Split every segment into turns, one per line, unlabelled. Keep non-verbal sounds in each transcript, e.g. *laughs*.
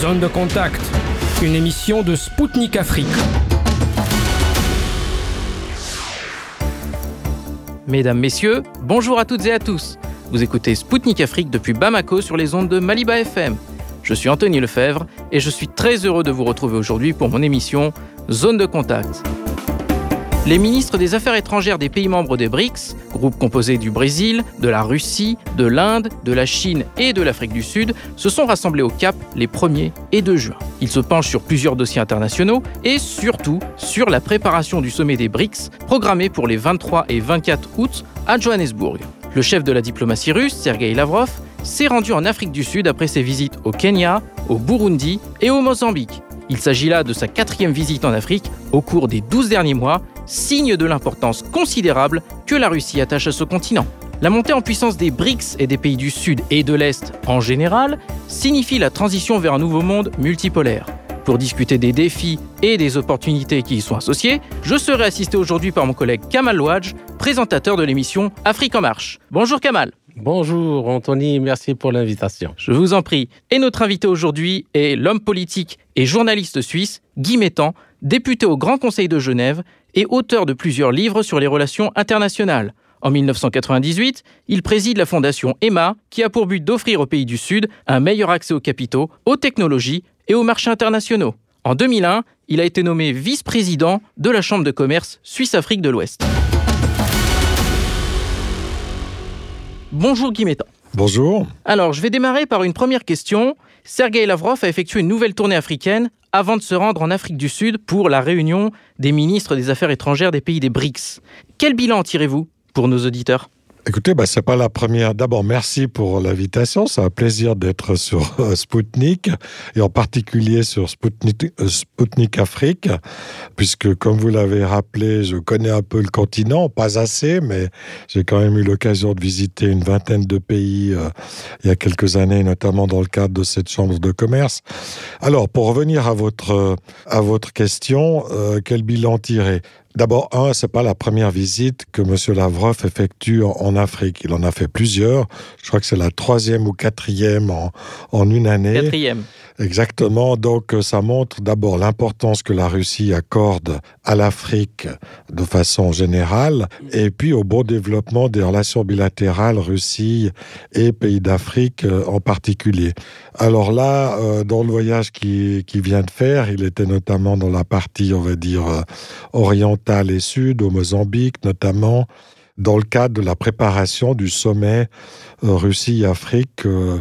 Zone de contact, une émission de Spoutnik Afrique.
Mesdames, Messieurs, bonjour à toutes et à tous. Vous écoutez Spoutnik Afrique depuis Bamako sur les ondes de Maliba FM. Je suis Anthony Lefebvre et je suis très heureux de vous retrouver aujourd'hui pour mon émission Zone de contact. Les ministres des Affaires étrangères des pays membres des BRICS, groupe composé du Brésil, de la Russie, de l'Inde, de la Chine et de l'Afrique du Sud, se sont rassemblés au Cap les 1er et 2 juin. Ils se penchent sur plusieurs dossiers internationaux et surtout sur la préparation du sommet des BRICS programmé pour les 23 et 24 août à Johannesburg. Le chef de la diplomatie russe, Sergei Lavrov, s'est rendu en Afrique du Sud après ses visites au Kenya, au Burundi et au Mozambique. Il s'agit là de sa quatrième visite en Afrique au cours des 12 derniers mois signe de l'importance considérable que la Russie attache à ce continent. La montée en puissance des BRICS et des pays du Sud et de l'Est en général signifie la transition vers un nouveau monde multipolaire. Pour discuter des défis et des opportunités qui y sont associés, je serai assisté aujourd'hui par mon collègue Kamal Louadj, présentateur de l'émission Afrique en marche. Bonjour Kamal.
Bonjour Anthony, merci pour l'invitation.
Je vous en prie. Et notre invité aujourd'hui est l'homme politique et journaliste suisse Guy Mettan, député au Grand Conseil de Genève et auteur de plusieurs livres sur les relations internationales. En 1998, il préside la fondation EMA, qui a pour but d'offrir aux pays du Sud un meilleur accès aux capitaux, aux technologies et aux marchés internationaux. En 2001, il a été nommé vice-président de la Chambre de commerce Suisse-Afrique de l'Ouest. Bonjour Guy.
Bonjour.
Alors, je vais démarrer par une première question. Sergei Lavrov a effectué une nouvelle tournée africaine avant de se rendre en Afrique du Sud pour la réunion des ministres des Affaires étrangères des pays des BRICS. Quel bilan tirez-vous pour nos auditeurs?
Écoutez, bah, c'est pas la première. D'abord, merci pour l'invitation. C'est un plaisir d'être sur euh, Spoutnik et en particulier sur Spoutnik, euh, Spoutnik Afrique, puisque comme vous l'avez rappelé, je connais un peu le continent, pas assez, mais j'ai quand même eu l'occasion de visiter une vingtaine de pays euh, il y a quelques années, notamment dans le cadre de cette chambre de commerce. Alors, pour revenir à votre à votre question, euh, quel bilan tirer? D'abord, un, c'est pas la première visite que M. Lavrov effectue en, Afrique. Il en a fait plusieurs. Je crois que c'est la troisième ou quatrième en, en une année.
Quatrième.
Exactement. Donc, ça montre d'abord l'importance que la Russie accorde à l'Afrique de façon générale et puis au bon développement des relations bilatérales Russie et pays d'Afrique euh, en particulier. Alors là, euh, dans le voyage qu'il qui vient de faire, il était notamment dans la partie, on va dire, euh, orientale et sud, au Mozambique notamment, dans le cadre de la préparation du sommet euh, Russie-Afrique euh,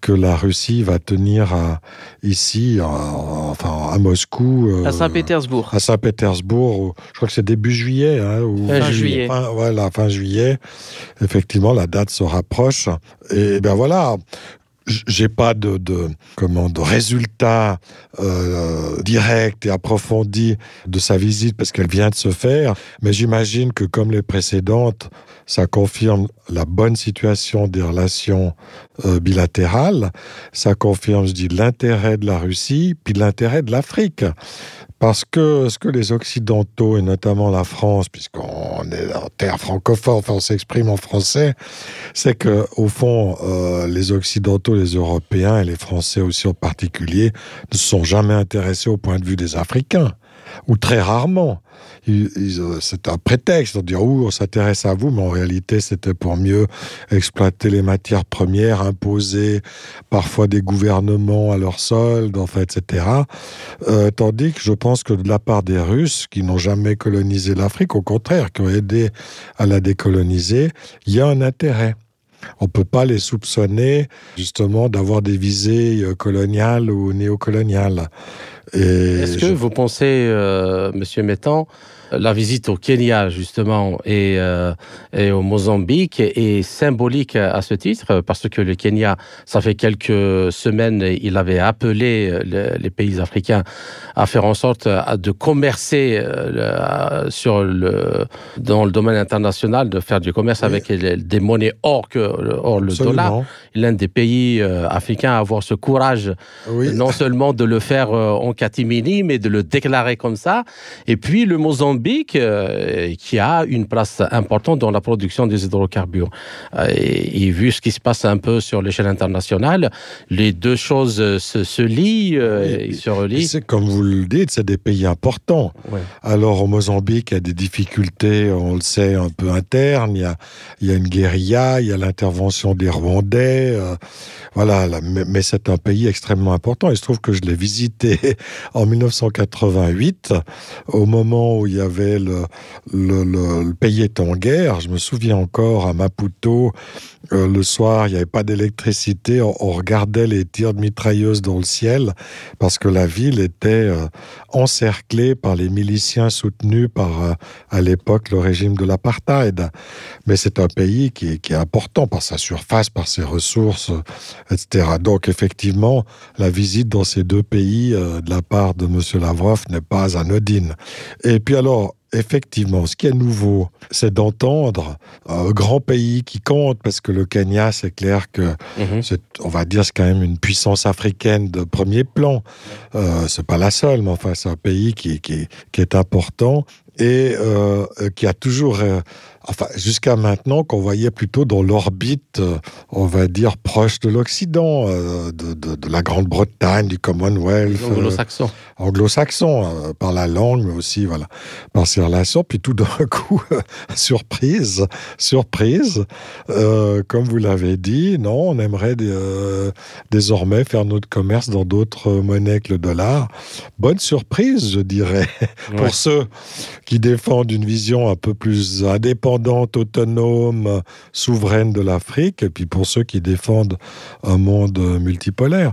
que la Russie va tenir à, ici, à, enfin à Moscou.
Euh, à Saint-Pétersbourg.
À Saint-Pétersbourg, je crois que c'est début juillet. Hein,
ou fin juillet.
Fin, voilà, fin juillet. Effectivement, la date se rapproche. Et ben voilà, j'ai pas de, de comment de résultats euh, directs et approfondis de sa visite parce qu'elle vient de se faire. Mais j'imagine que comme les précédentes ça confirme la bonne situation des relations euh, bilatérales. Ça confirme je dis l'intérêt de la Russie puis l'intérêt de l'Afrique parce que ce que les occidentaux et notamment la France puisqu'on est en terre francophone enfin on s'exprime en français c'est que au fond euh, les occidentaux les européens et les français aussi en particulier ne sont jamais intéressés au point de vue des africains ou très rarement. C'est un prétexte de dire où on s'intéresse à vous mais en réalité c'était pour mieux exploiter les matières premières imposées parfois des gouvernements à leur solde en etc euh, tandis que je pense que de la part des russes qui n'ont jamais colonisé l'afrique au contraire qui ont aidé à la décoloniser il y a un intérêt on peut pas les soupçonner justement d'avoir des visées euh, coloniales ou néocoloniales.
Est-ce que vous pensez euh, monsieur mettant la visite au Kenya justement et, euh, et au Mozambique est symbolique à ce titre parce que le Kenya ça fait quelques semaines il avait appelé le, les pays africains à faire en sorte de commercer euh, le, sur le dans le domaine international de faire du commerce oui. avec les, des monnaies hors que hors le Absolument. dollar l'un des pays euh, africains à avoir ce courage oui. non seulement de le faire en catimini, mais de le déclarer comme ça. Et puis le Mozambique, euh, qui a une place importante dans la production des hydrocarbures. Euh, et, vu ce qui se passe un peu sur l'échelle internationale, les deux choses se, se lient et, se relient.
C'est comme vous le dites, c'est des pays importants. Alors au Mozambique, il y a des difficultés, on le sait, un peu internes. Il y a, il y a une guérilla, il y a l'intervention des Rwandais. Euh, voilà, mais, c'est un pays extrêmement important. Il se trouve que je l'ai visité *laughs* en 1988, au moment où il y avait le, le, pays était en guerre. Je me souviens encore à Maputo, euh, le soir, il n'y avait pas d'électricité. On, regardait les tirs de mitrailleuses dans le ciel parce que la ville était euh, encerclée par les miliciens soutenus par, à l'époque, le régime de l'apartheid. Mais c'est un pays qui, qui est important par sa surface, par ses ressources, etc. Donc effectivement, la visite dans ces deux pays euh, de la part de M. Lavrov n'est pas anodine. Et puis alors, effectivement, ce qui est nouveau, c'est d'entendre un grand pays qui compte, parce que le Kenya, c'est clair que, mhm. on va dire, c'est quand même une puissance africaine de premier plan. Euh, c'est pas la seule, mais enfin, c'est un pays qui, qui, qui est important et euh, qui a toujours euh, enfin, jusqu'à maintenant, qu'on voyait plutôt dans l'orbite, euh, on va dire, proche de l'Occident, euh, de, de, de, la Grande-Bretagne, du Commonwealth.
Euh, anglo-saxon.
anglo-saxon, par la langue, mais aussi voilà, par ses relations. Puis tout d'un *laughs* coup, surprise, surprise, comme vous l'avez dit, non, on aimerait désormais faire notre commerce dans d'autres monnaies que le dollar. Bonne surprise, je dirais, *laughs* pour ceux qui défendent une vision un peu plus indépendante autonome, souveraine de l'Afrique, et puis pour ceux qui défendent un monde multipolaire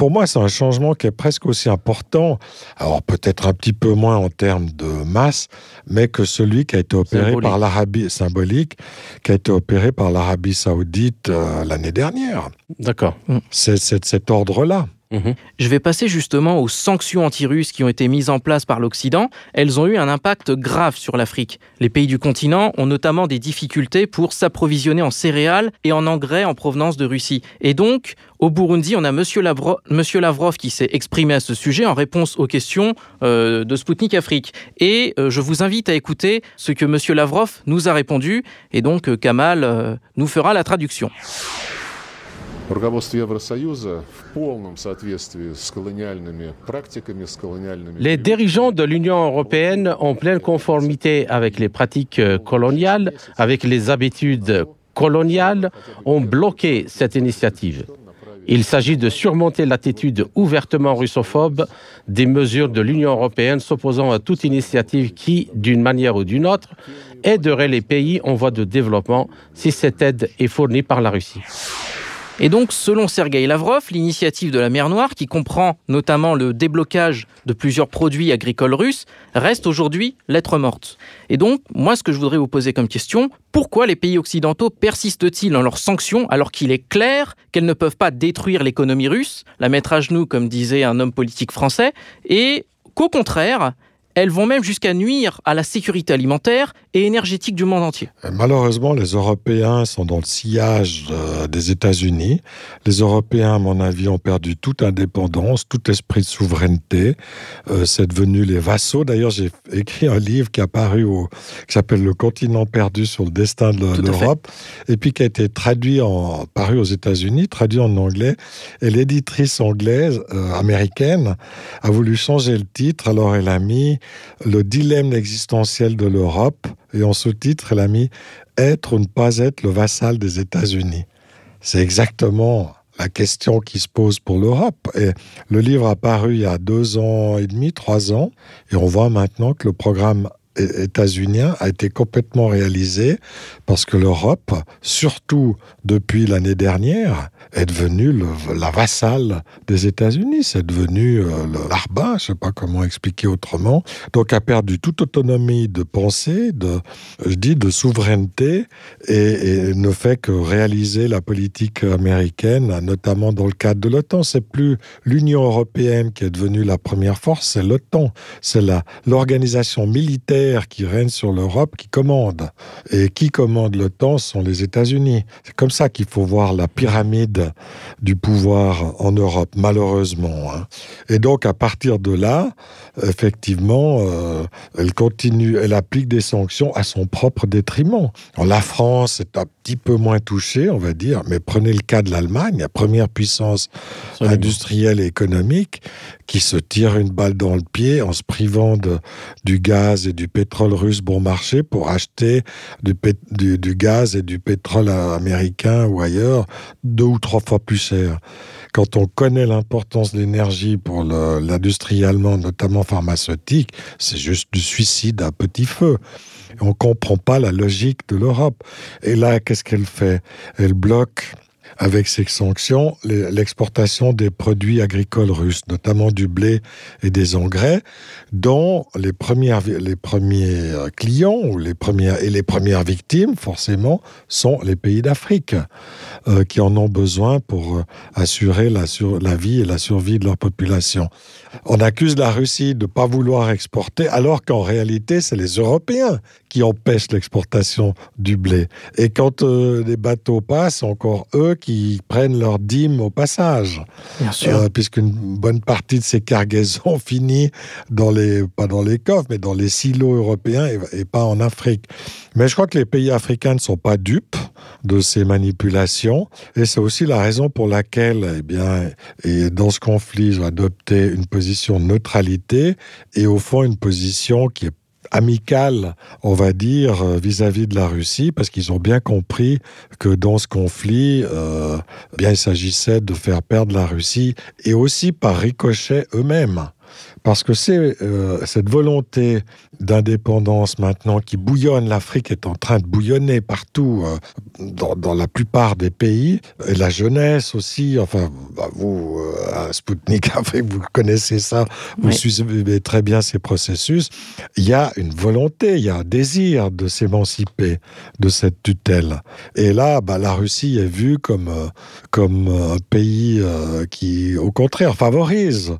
pour moi, c'est un changement qui est presque aussi important, alors peut-être un petit peu moins en termes de masse, mais que celui qui a été opéré par l'Arabie symbolique, qui a été opéré par l'Arabie saoudite euh, l'année dernière.
D'accord.
C'est cet ordre-là.
Mhm. Je vais passer justement aux sanctions anti-russes qui ont été mises en place par l'Occident. Elles ont eu un impact grave sur l'Afrique. Les pays du continent ont notamment des difficultés pour s'approvisionner en céréales et en engrais en provenance de Russie. Et donc, au Burundi, on a Monsieur, Lavrov qui s'est exprimé à ce sujet en réponse aux questions euh, de Spoutnik Afrique. Et euh, je vous invite à écouter ce que Monsieur Lavrov nous a répondu. Et donc, euh, Kamal nous fera la traduction.
Les dirigeants de l'Union européenne, en pleine conformité avec les pratiques coloniales, avec les habitudes coloniales, ont bloqué cette initiative. Il s'agit de surmonter l'attitude ouvertement russophobe des mesures de l'Union européenne s'opposant à toute initiative qui, d'une manière ou d'une autre, aiderait les pays en voie de développement si cette aide est fournie par la Russie.
Et donc, selon Sergei Lavrov, l'initiative de la mer Noire, qui comprend notamment le déblocage de plusieurs produits agricoles russes, reste aujourd'hui lettre morte. Et donc, moi, ce que je voudrais vous poser comme question, pourquoi les pays occidentaux persistent-ils dans leurs sanctions alors qu'il est clair qu'elles ne peuvent pas détruire l'économie russe, la mettre à genoux, comme disait un homme politique français, et qu'au contraire, elles vont même jusqu'à nuire à la sécurité alimentaire et énergétique du monde entier.
Malheureusement, les Européens sont dans le sillage euh, des États-Unis. Les Européens, à mon avis, ont perdu toute indépendance, tout esprit de souveraineté. Euh, c'est devenu les vassaux. D'ailleurs, j'ai écrit un livre qui a paru au, qui s'appelle Le continent perdu sur le destin de l'Europe, et puis qui a été traduit en, paru aux États-Unis, traduit en anglais. Et l'éditrice anglaise, euh, américaine, a voulu changer le titre. Alors, elle a mis le dilemme existentiel de l'Europe, et en sous-titre, elle a mis Être ou ne pas être le vassal des États-Unis. C'est exactement la question qui se pose pour l'Europe. Et le livre a paru il y a deux ans et demi, trois ans, et on voit maintenant que le programme états-unien a été complètement réalisé parce que l'Europe, surtout depuis l'année dernière, est devenue la vassale des États-Unis. C'est devenu euh, je ne sais pas comment expliquer autrement. Donc a perdu toute autonomie de pensée, de, je dis, de souveraineté et, et ne fait que réaliser la politique américaine, notamment dans le cadre de l'OTAN. C'est plus l'Union européenne qui est devenue la première force, c'est l'OTAN. C'est l'organisation militaire qui règne sur l'Europe qui commande. Et qui commande le temps sont les États-Unis. C'est comme ça qu'il faut voir la pyramide du pouvoir en Europe, malheureusement. Hein. Et donc, à partir de là, effectivement, euh, elle continue, elle applique des sanctions à son propre détriment. la France est un petit peu moins touchée, on va dire, mais prenez le cas de l'Allemagne, la première puissance industrielle et économique, qui se tire une balle dans le pied en se privant de, du gaz et du pétrole russe bon marché pour acheter du, gaz et du pétrole américain ou ailleurs deux ou trois fois plus cher quand on connaît l'importance de l'énergie pour l'industrie allemande, notamment pharmaceutique, c'est juste du suicide à petit feu. On ne comprend pas la logique de l'Europe. Et là, qu'est-ce qu'elle fait? Elle bloque avec ces sanctions l'exportation des produits agricoles russes, notamment du blé et des engrais, dont les, premières, les premiers clients ou les premières, et les premières victimes, forcément, sont les pays d'Afrique, euh, qui en ont besoin pour euh, assurer la, sur, la vie et la survie de leur population. On accuse la Russie de ne pas vouloir exporter, alors qu'en réalité, c'est les Européens qui empêchent l'exportation du blé. Et quand euh, les bateaux passent, encore eux qui prennent leur dîme au passage.
Bien sûr. Euh,
Puisqu'une bonne partie de ces cargaisons *laughs* finit dans les, pas dans les coffres, mais dans les silos européens et, pas en Afrique. Mais je crois que les pays africains ne sont pas dupes de ces manipulations. Et c'est aussi la raison pour laquelle, eh bien, et dans ce conflit, ils ont adopté une position de neutralité et au fond une position qui est amicale, on va dire, euh, vis-à-vis de la Russie, parce qu'ils ont bien compris que dans ce conflit, euh, bien, il s'agissait de faire perdre la Russie et aussi par ricochet eux-mêmes. Parce que c'est euh, cette volonté d'indépendance maintenant qui bouillonne, l'Afrique est en train de bouillonner partout, euh, dans, dans, la plupart des pays, et la jeunesse aussi, enfin, bah, vous, euh, à Sputnik *laughs* Afrique, vous connaissez ça, vous oui. suivez très bien ces processus, il y a une volonté, il y a un désir de s'émanciper de cette tutelle. Et là, bah, la Russie est vue comme, euh, comme un pays euh, qui, au contraire, favorise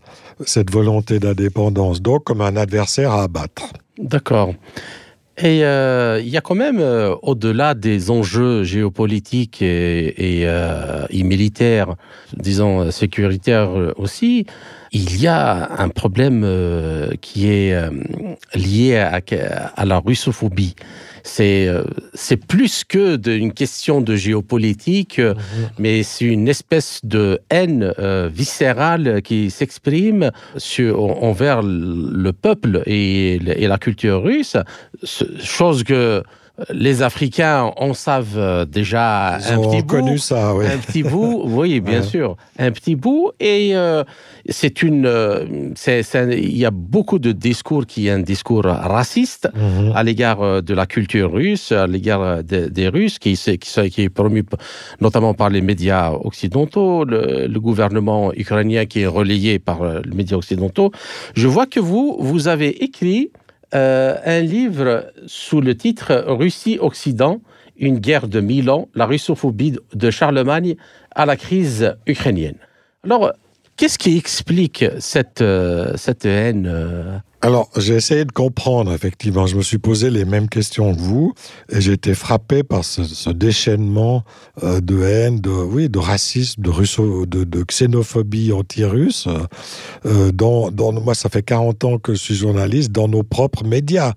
cette volonté d'indépendance, donc comme un adversaire à abattre.
D'accord. Et euh, il y a quand même, euh, au-delà des enjeux géopolitiques et, euh, militaires, disons sécuritaires aussi, il y a un problème qui est lié à, à la russophobie. C'est euh, c'est plus que d'une question de géopolitique, mmh. mais c'est une espèce de haine euh, viscérale qui s'exprime envers le peuple et, et la culture russe, chose que les Africains en savent déjà
Ils un petit
bout,
ça, oui.
un petit bout, *laughs* oui, bien ouais. sûr, un petit bout, et euh, c'est une, il y a beaucoup de discours qui est un discours raciste mm -hmm. à l'égard euh, de la culture russe, à l'égard de, des Russes, qui, qui, qui est promu notamment par les médias occidentaux, le, le gouvernement ukrainien qui est relayé par euh, les médias occidentaux. Je vois que vous, vous avez écrit euh, un livre sous le titre Russie-Occident, une guerre de mille ans, la russophobie de Charlemagne à la crise ukrainienne. Alors, qu'est-ce qui explique cette, euh, cette haine euh
alors, j'ai essayé de comprendre, effectivement. Je me suis posé les mêmes questions que vous, et j'ai été frappé par ce, ce déchaînement euh, de haine, de, oui, de racisme, de, russo, de, de xénophobie anti-russe. Euh, dans, dans, moi, ça fait 40 ans que je suis journaliste, dans nos propres médias,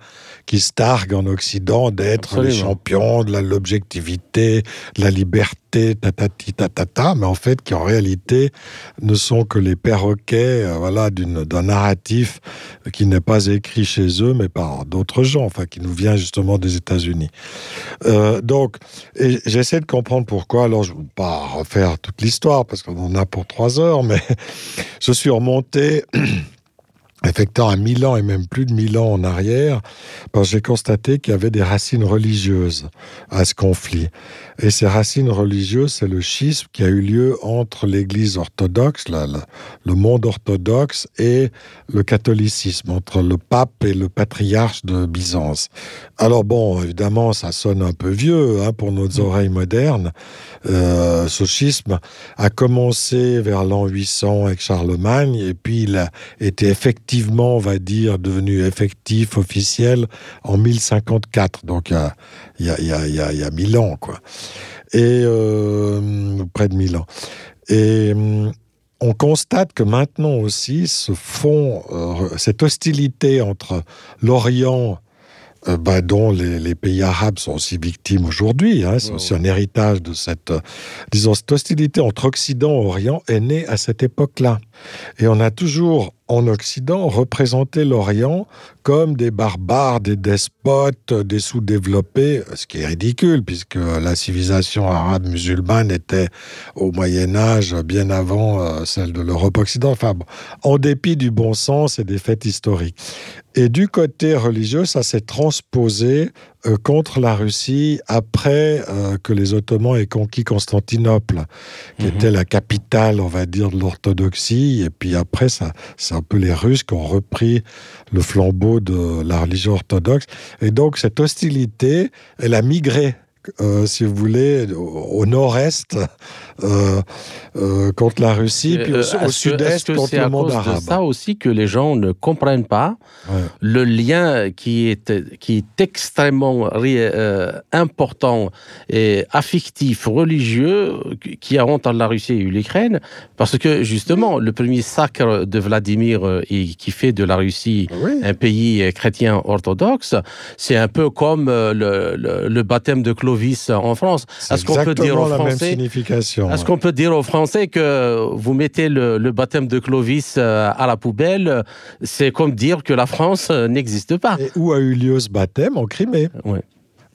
qui se targuent en Occident d'être les champions de l'objectivité, de la liberté, tatati tatata, mais en fait, qui en réalité ne sont que les perroquets euh, voilà, d'un narratif qui n'est pas écrit chez eux, mais par d'autres gens, enfin, qui nous vient justement des États-Unis. Euh, donc, j'essaie de comprendre pourquoi. Alors, je ne veux pas refaire toute l'histoire parce qu'on en a pour trois heures, mais *laughs* je suis remonté. *clears throat* effectant à mille ans et même plus de mille ans en arrière, parce que j'ai constaté qu'il y avait des racines religieuses à ce conflit. Et ces racines religieuses, c'est le schisme qui a eu lieu entre l'Église orthodoxe, le, le monde orthodoxe, et le catholicisme, entre le pape et le patriarche de Byzance. Alors bon, évidemment, ça sonne un peu vieux hein, pour nos oreilles modernes. Euh, ce schisme a commencé vers l'an 800 avec Charlemagne, et puis il a été effectivement, on va dire, devenu effectif, officiel en 1054. Donc, il y a, il y a, il y a, il y a mille ans, quoi. Et euh, près de mille ans. Et on constate que maintenant aussi se font euh, cette hostilité entre l'Orient euh, bah, dont les, les, pays arabes sont aussi victimes aujourd'hui. Hein, c'est ouais, aussi un héritage de cette, euh, disons, cette hostilité entre Occident et Orient est née à cette époque-là. Et on a toujours en Occident représenté l'Orient comme des barbares, des despotes, des sous-développés, ce qui est ridicule puisque la civilisation arabe musulmane était au Moyen Âge bien avant euh, celle de l'Europe occidentale. En dépit du bon sens et des faits historiques. Et du côté religieux, ça s'est transposé euh, contre la Russie après euh, que les Ottomans aient conquis Constantinople, qui mmh. était la capitale, on va dire, de l'orthodoxie. Et puis après, c'est un peu les Russes qui ont repris le flambeau de la religion orthodoxe. Et donc, cette hostilité, elle a migré euh, si vous voulez, au, nord-est euh, euh, contre la Russie, puis au,
euh,
au sud-est contre le monde arabe.
C'est ça aussi que les gens ne comprennent pas ouais. le lien qui est, qui est extrêmement euh, important et affectif, religieux, qui a entre la Russie et l'Ukraine, parce que justement, le premier sacre de Vladimir euh, et qui fait de la Russie oui. un pays chrétien orthodoxe, c'est un peu comme le, le, le baptême de Clovis en France.
Est-ce qu'on peut dire aux Français Est-ce
qu'on peut dire aux Français que vous mettez le, le baptême de Clovis euh, à la poubelle C'est comme dire que la France euh, n'existe pas.
Et où a eu lieu ce baptême? En Crimée.
Oui.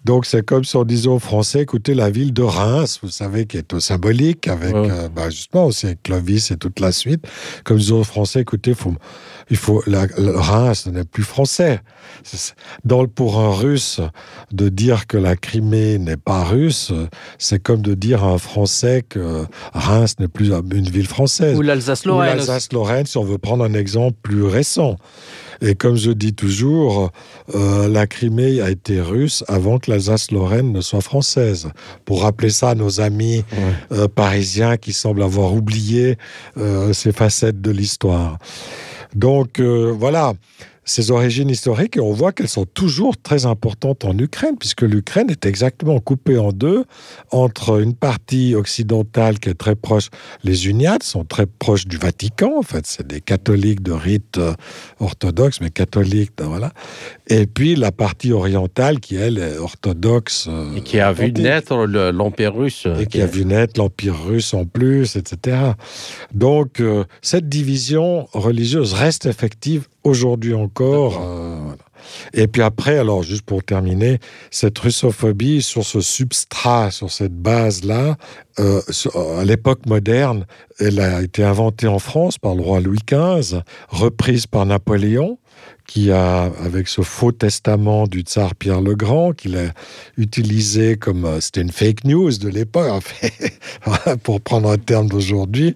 Donc c'est comme si on disait aux Français, écoutez, la ville de Reims, vous savez, qui est au symbolique, avec ouais. euh, bah, justement aussi avec Clovis et toute la suite, comme disons aux Français, écoutez, faut, il faut la, Reims n'est plus français. Dans, pour un Russe, de dire que la Crimée n'est pas russe, c'est comme de dire à un Français que Reims n'est plus une ville française.
Ou l'Alsace-Lorraine.
L'Alsace-Lorraine, si on veut prendre un exemple plus récent. Et comme je dis toujours, euh, la Crimée a été russe avant que l'Alsace-Lorraine ne soit française. Pour rappeler ça à nos amis ouais. euh, parisiens qui semblent avoir oublié euh, ces facettes de l'histoire. Donc euh, voilà, ses origines historiques et on voit qu'elles sont toujours très importantes en Ukraine puisque l'Ukraine est exactement coupée en deux entre une partie occidentale qui est très proche les uniates sont très proches du Vatican en fait c'est des catholiques de rite euh, orthodoxe mais catholiques voilà. Et puis la partie orientale qui elle est orthodoxe
euh, et qui a vu naître l'empire russe.
Et qui a vu naître l'empire russe en plus etc donc euh, cette division religieuse reste effective aujourd'hui encore. Euh, voilà. Et puis après, alors juste pour terminer, cette russophobie sur ce substrat, sur cette base-là, euh, à l'époque moderne, elle a été inventée en France par le roi Louis XV, reprise par Napoléon, qui a, avec ce faux testament du tsar Pierre le Grand, qu'il a utilisé comme euh, c'était une fake news de l'époque, *laughs* pour prendre un terme d'aujourd'hui,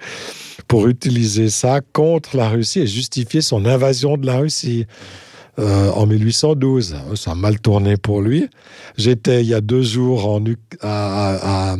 pour utiliser ça contre la Russie et justifier son invasion de la Russie euh, en 1812. Ça a mal tourné pour lui. J'étais il y a deux jours en, à,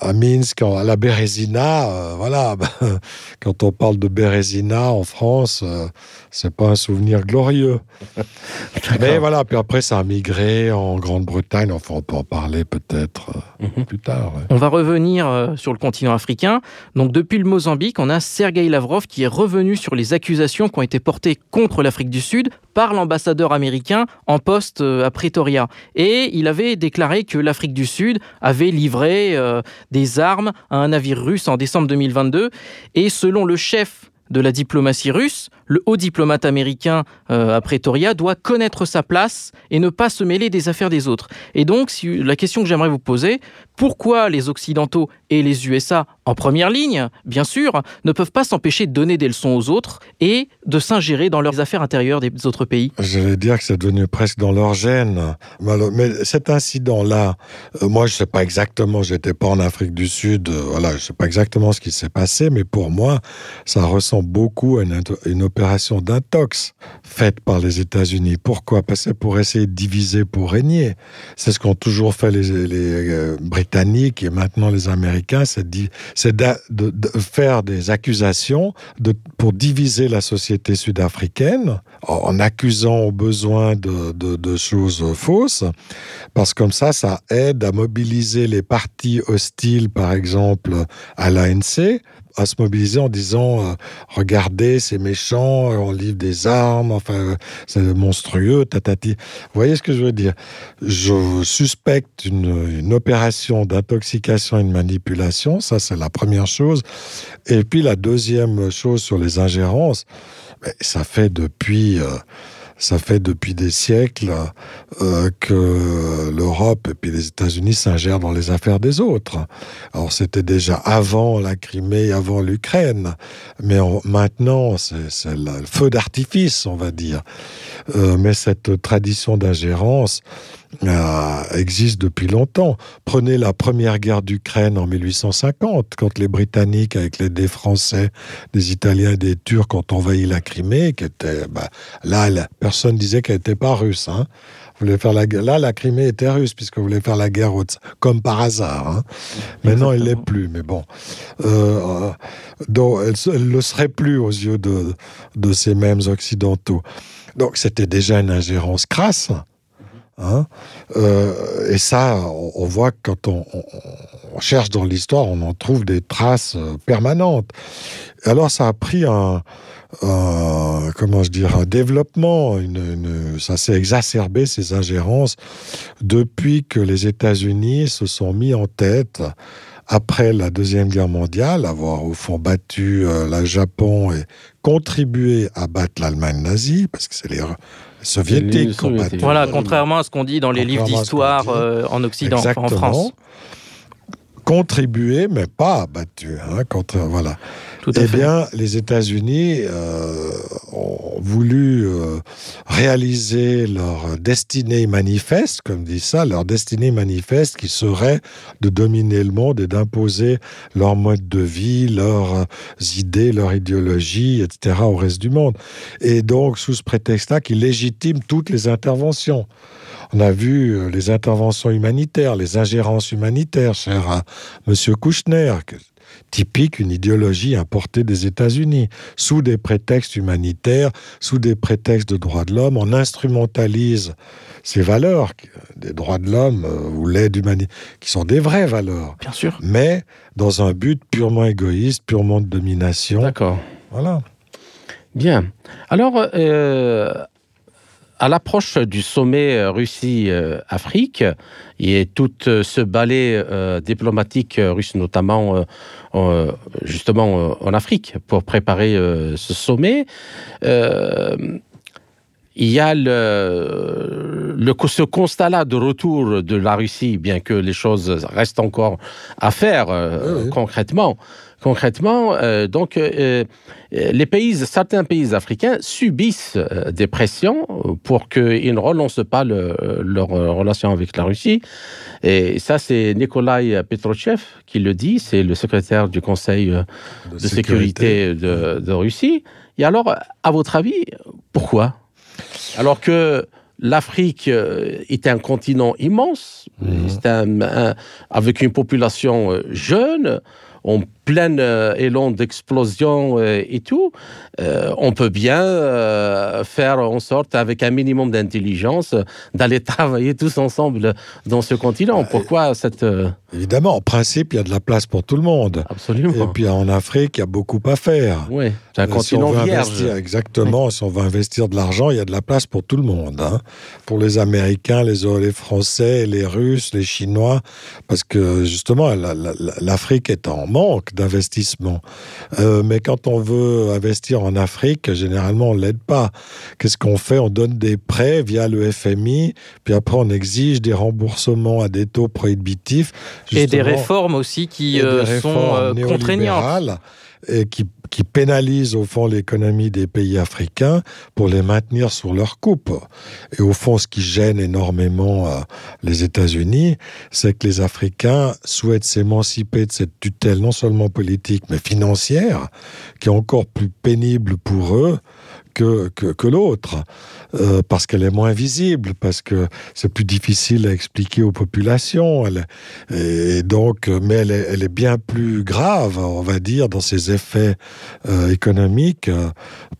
à, Minsk, à la Bérésina. Euh, voilà, *laughs* quand on parle de Bérésina en France, euh, c'est pas un souvenir glorieux. *laughs* Mais voilà, puis après ça a migré en Grande-Bretagne. Enfin, on peut en parler peut-être euh, mm -hmm. plus tard. Ouais.
On va revenir euh, sur le continent africain. Donc depuis le Mozambique, on a Sergei Lavrov qui est revenu sur les accusations qui ont été portées contre l'Afrique du Sud par l'ambassadeur américain en poste euh, à Pretoria. Et il avait déclaré que l'Afrique du Sud avait livré euh, des armes à un navire russe en décembre 2022. Et selon le chef de la diplomatie russe, le haut diplomate américain euh, à Pretoria doit connaître sa place et ne pas se mêler des affaires des autres. Et donc, si, la question que j'aimerais vous poser, pourquoi les Occidentaux et les USA, en première ligne, bien sûr, ne peuvent pas s'empêcher de donner des leçons aux autres et de s'ingérer dans leurs affaires intérieures des autres pays?
Je vais dire que c'est devenu presque dans leur gène. Mais cet incident-là, euh, moi, je ne sais pas exactement, je n'étais pas en Afrique du Sud, euh, voilà, je ne sais pas exactement ce qui s'est passé, mais pour moi, ça ressemble beaucoup à une opération opération d'intox faite par les États-Unis. Pourquoi? Parce que pour essayer de diviser pour régner. C'est ce qu'ont toujours fait les, euh, Britanniques et maintenant les Américains, c'est de, faire des accusations pour diviser la société sud-africaine en, accusant au besoin de, de, choses fausses, parce que comme ça, ça aide à mobiliser les partis hostiles, par exemple, à l'ANC, à se mobiliser en disant euh, regardez c'est méchant on livre des armes enfin c'est monstrueux tatati vous voyez ce que je veux dire? Je suspecte une, une opération d'intoxication et de manipulation ça c'est la première chose. Et puis la deuxième chose sur les ingérences ça fait depuis euh, ça fait depuis des siècles euh, que l'Europe et puis les États-Unis s'ingèrent dans les affaires des autres. Alors c'était déjà avant la Crimée, avant l'Ukraine, mais maintenant c'est le feu d'artifice, on va dire. Euh, mais cette tradition d'ingérence, euh, existe depuis longtemps. Prenez la première guerre d'Ukraine en 1850, quand les Britanniques, avec l'aide des Français, des Italiens et des Turcs, ont envahi la Crimée, qui était, bah, là, la, personne disait qu'elle n'était pas russe. Hein. Voulait faire la, là, la Crimée était russe, puisque voulait faire la guerre comme par hasard. Hein. Maintenant, elle l'est plus, mais bon. Euh, donc, elle ne le serait plus aux yeux de, de ces mêmes Occidentaux. Donc, c'était déjà une ingérence crasse. Hein euh, et ça, on, voit que quand on, cherche dans l'histoire, on en trouve des traces euh, permanentes. Alors ça a pris un, comment je dire, un développement, ça s'est exacerbé ces ingérences depuis que les États-Unis se sont mis en tête après la Deuxième Guerre mondiale, avoir au fond battu euh, le Japon et contribué à battre l'Allemagne nazie, parce que c'est les battu.
Voilà, contrairement à ce qu'on dit dans les livres d'histoire euh, en Occident, en France.
Contribué, mais pas battu. Hein, quand, voilà eh bien, les États-Unis euh, ont voulu euh, réaliser leur destinée manifeste, comme dit ça, leur destinée manifeste qui serait de dominer le monde et d'imposer leur mode de vie, leurs idées, leur idéologie, etc. au reste du monde. Et donc, sous ce prétexte-là, qui légitime toutes les interventions. On a vu euh, les interventions humanitaires, les ingérences humanitaires, cher à M. Kouchner, typique, une idéologie importée des États-Unis, sous des prétextes humanitaires, sous des prétextes de droits de l'homme. On instrumentalise ces valeurs des droits de l'homme euh, ou l'aide humanitaire, qui sont des vraies valeurs.
Bien sûr.
Mais dans un but purement égoïste, purement de domination.
D'accord.
Voilà.
Bien. Alors, euh, à l'approche du sommet euh, Russie-Afrique et tout euh, ce balai euh, diplomatique russe, notamment justement en Afrique, pour préparer ce sommet, il y a le, le, ce constat-là de retour de la Russie, bien que les choses restent encore à faire concrètement. Concrètement, euh, donc, euh, euh, les pays, certains pays africains subissent des pressions pour qu'ils ne relancent pas leur relation avec la Russie. Et ça, c'est Nikolai Petrochev qui le dit, c'est le secrétaire du Conseil de, sécurité, de, Russie. Et alors, à votre avis, pourquoi? Alors que l'Afrique est un continent immense, mhm. avec une population jeune, en plein euh, élan d'explosion euh, et tout, euh, on peut bien faire en sorte, avec un minimum d'intelligence, d'aller *laughs* travailler tous ensemble dans ce continent. Pourquoi cette...
Évidemment, en principe, il y a de la place pour tout le monde.
Absolument.
Et puis en Afrique, il y a beaucoup à faire.
Oui, c'est un continent vierge.
exactement, si on veut investir de l'argent, il y a de la place pour tout le monde. Hein. Pour les Américains, les, les Français, les Russes, les Chinois, parce que justement, l'Afrique est en manque d'investissement. Euh, mais quand on veut investir en Afrique, généralement, on ne l'aide pas. Qu'est-ce qu'on fait? On donne des prêts via le FMI, puis après, on exige des remboursements à des taux prohibitifs.
Et des réformes aussi qui euh, sont euh, contraignantes.
Et qui qui pénalise au fond l'économie des pays africains pour les maintenir sur leur coupe. Et au fond, ce qui gêne énormément euh, les États-Unis, c'est que les Africains souhaitent s'émanciper de cette tutelle non seulement politique, mais financière, qui est encore plus pénible pour eux que, que, que l'autre, euh, parce qu'elle est moins visible, parce que c'est plus difficile à expliquer aux populations. Elle, et donc, mais elle est, elle est bien plus grave, on va dire, dans ses effets euh, économiques euh,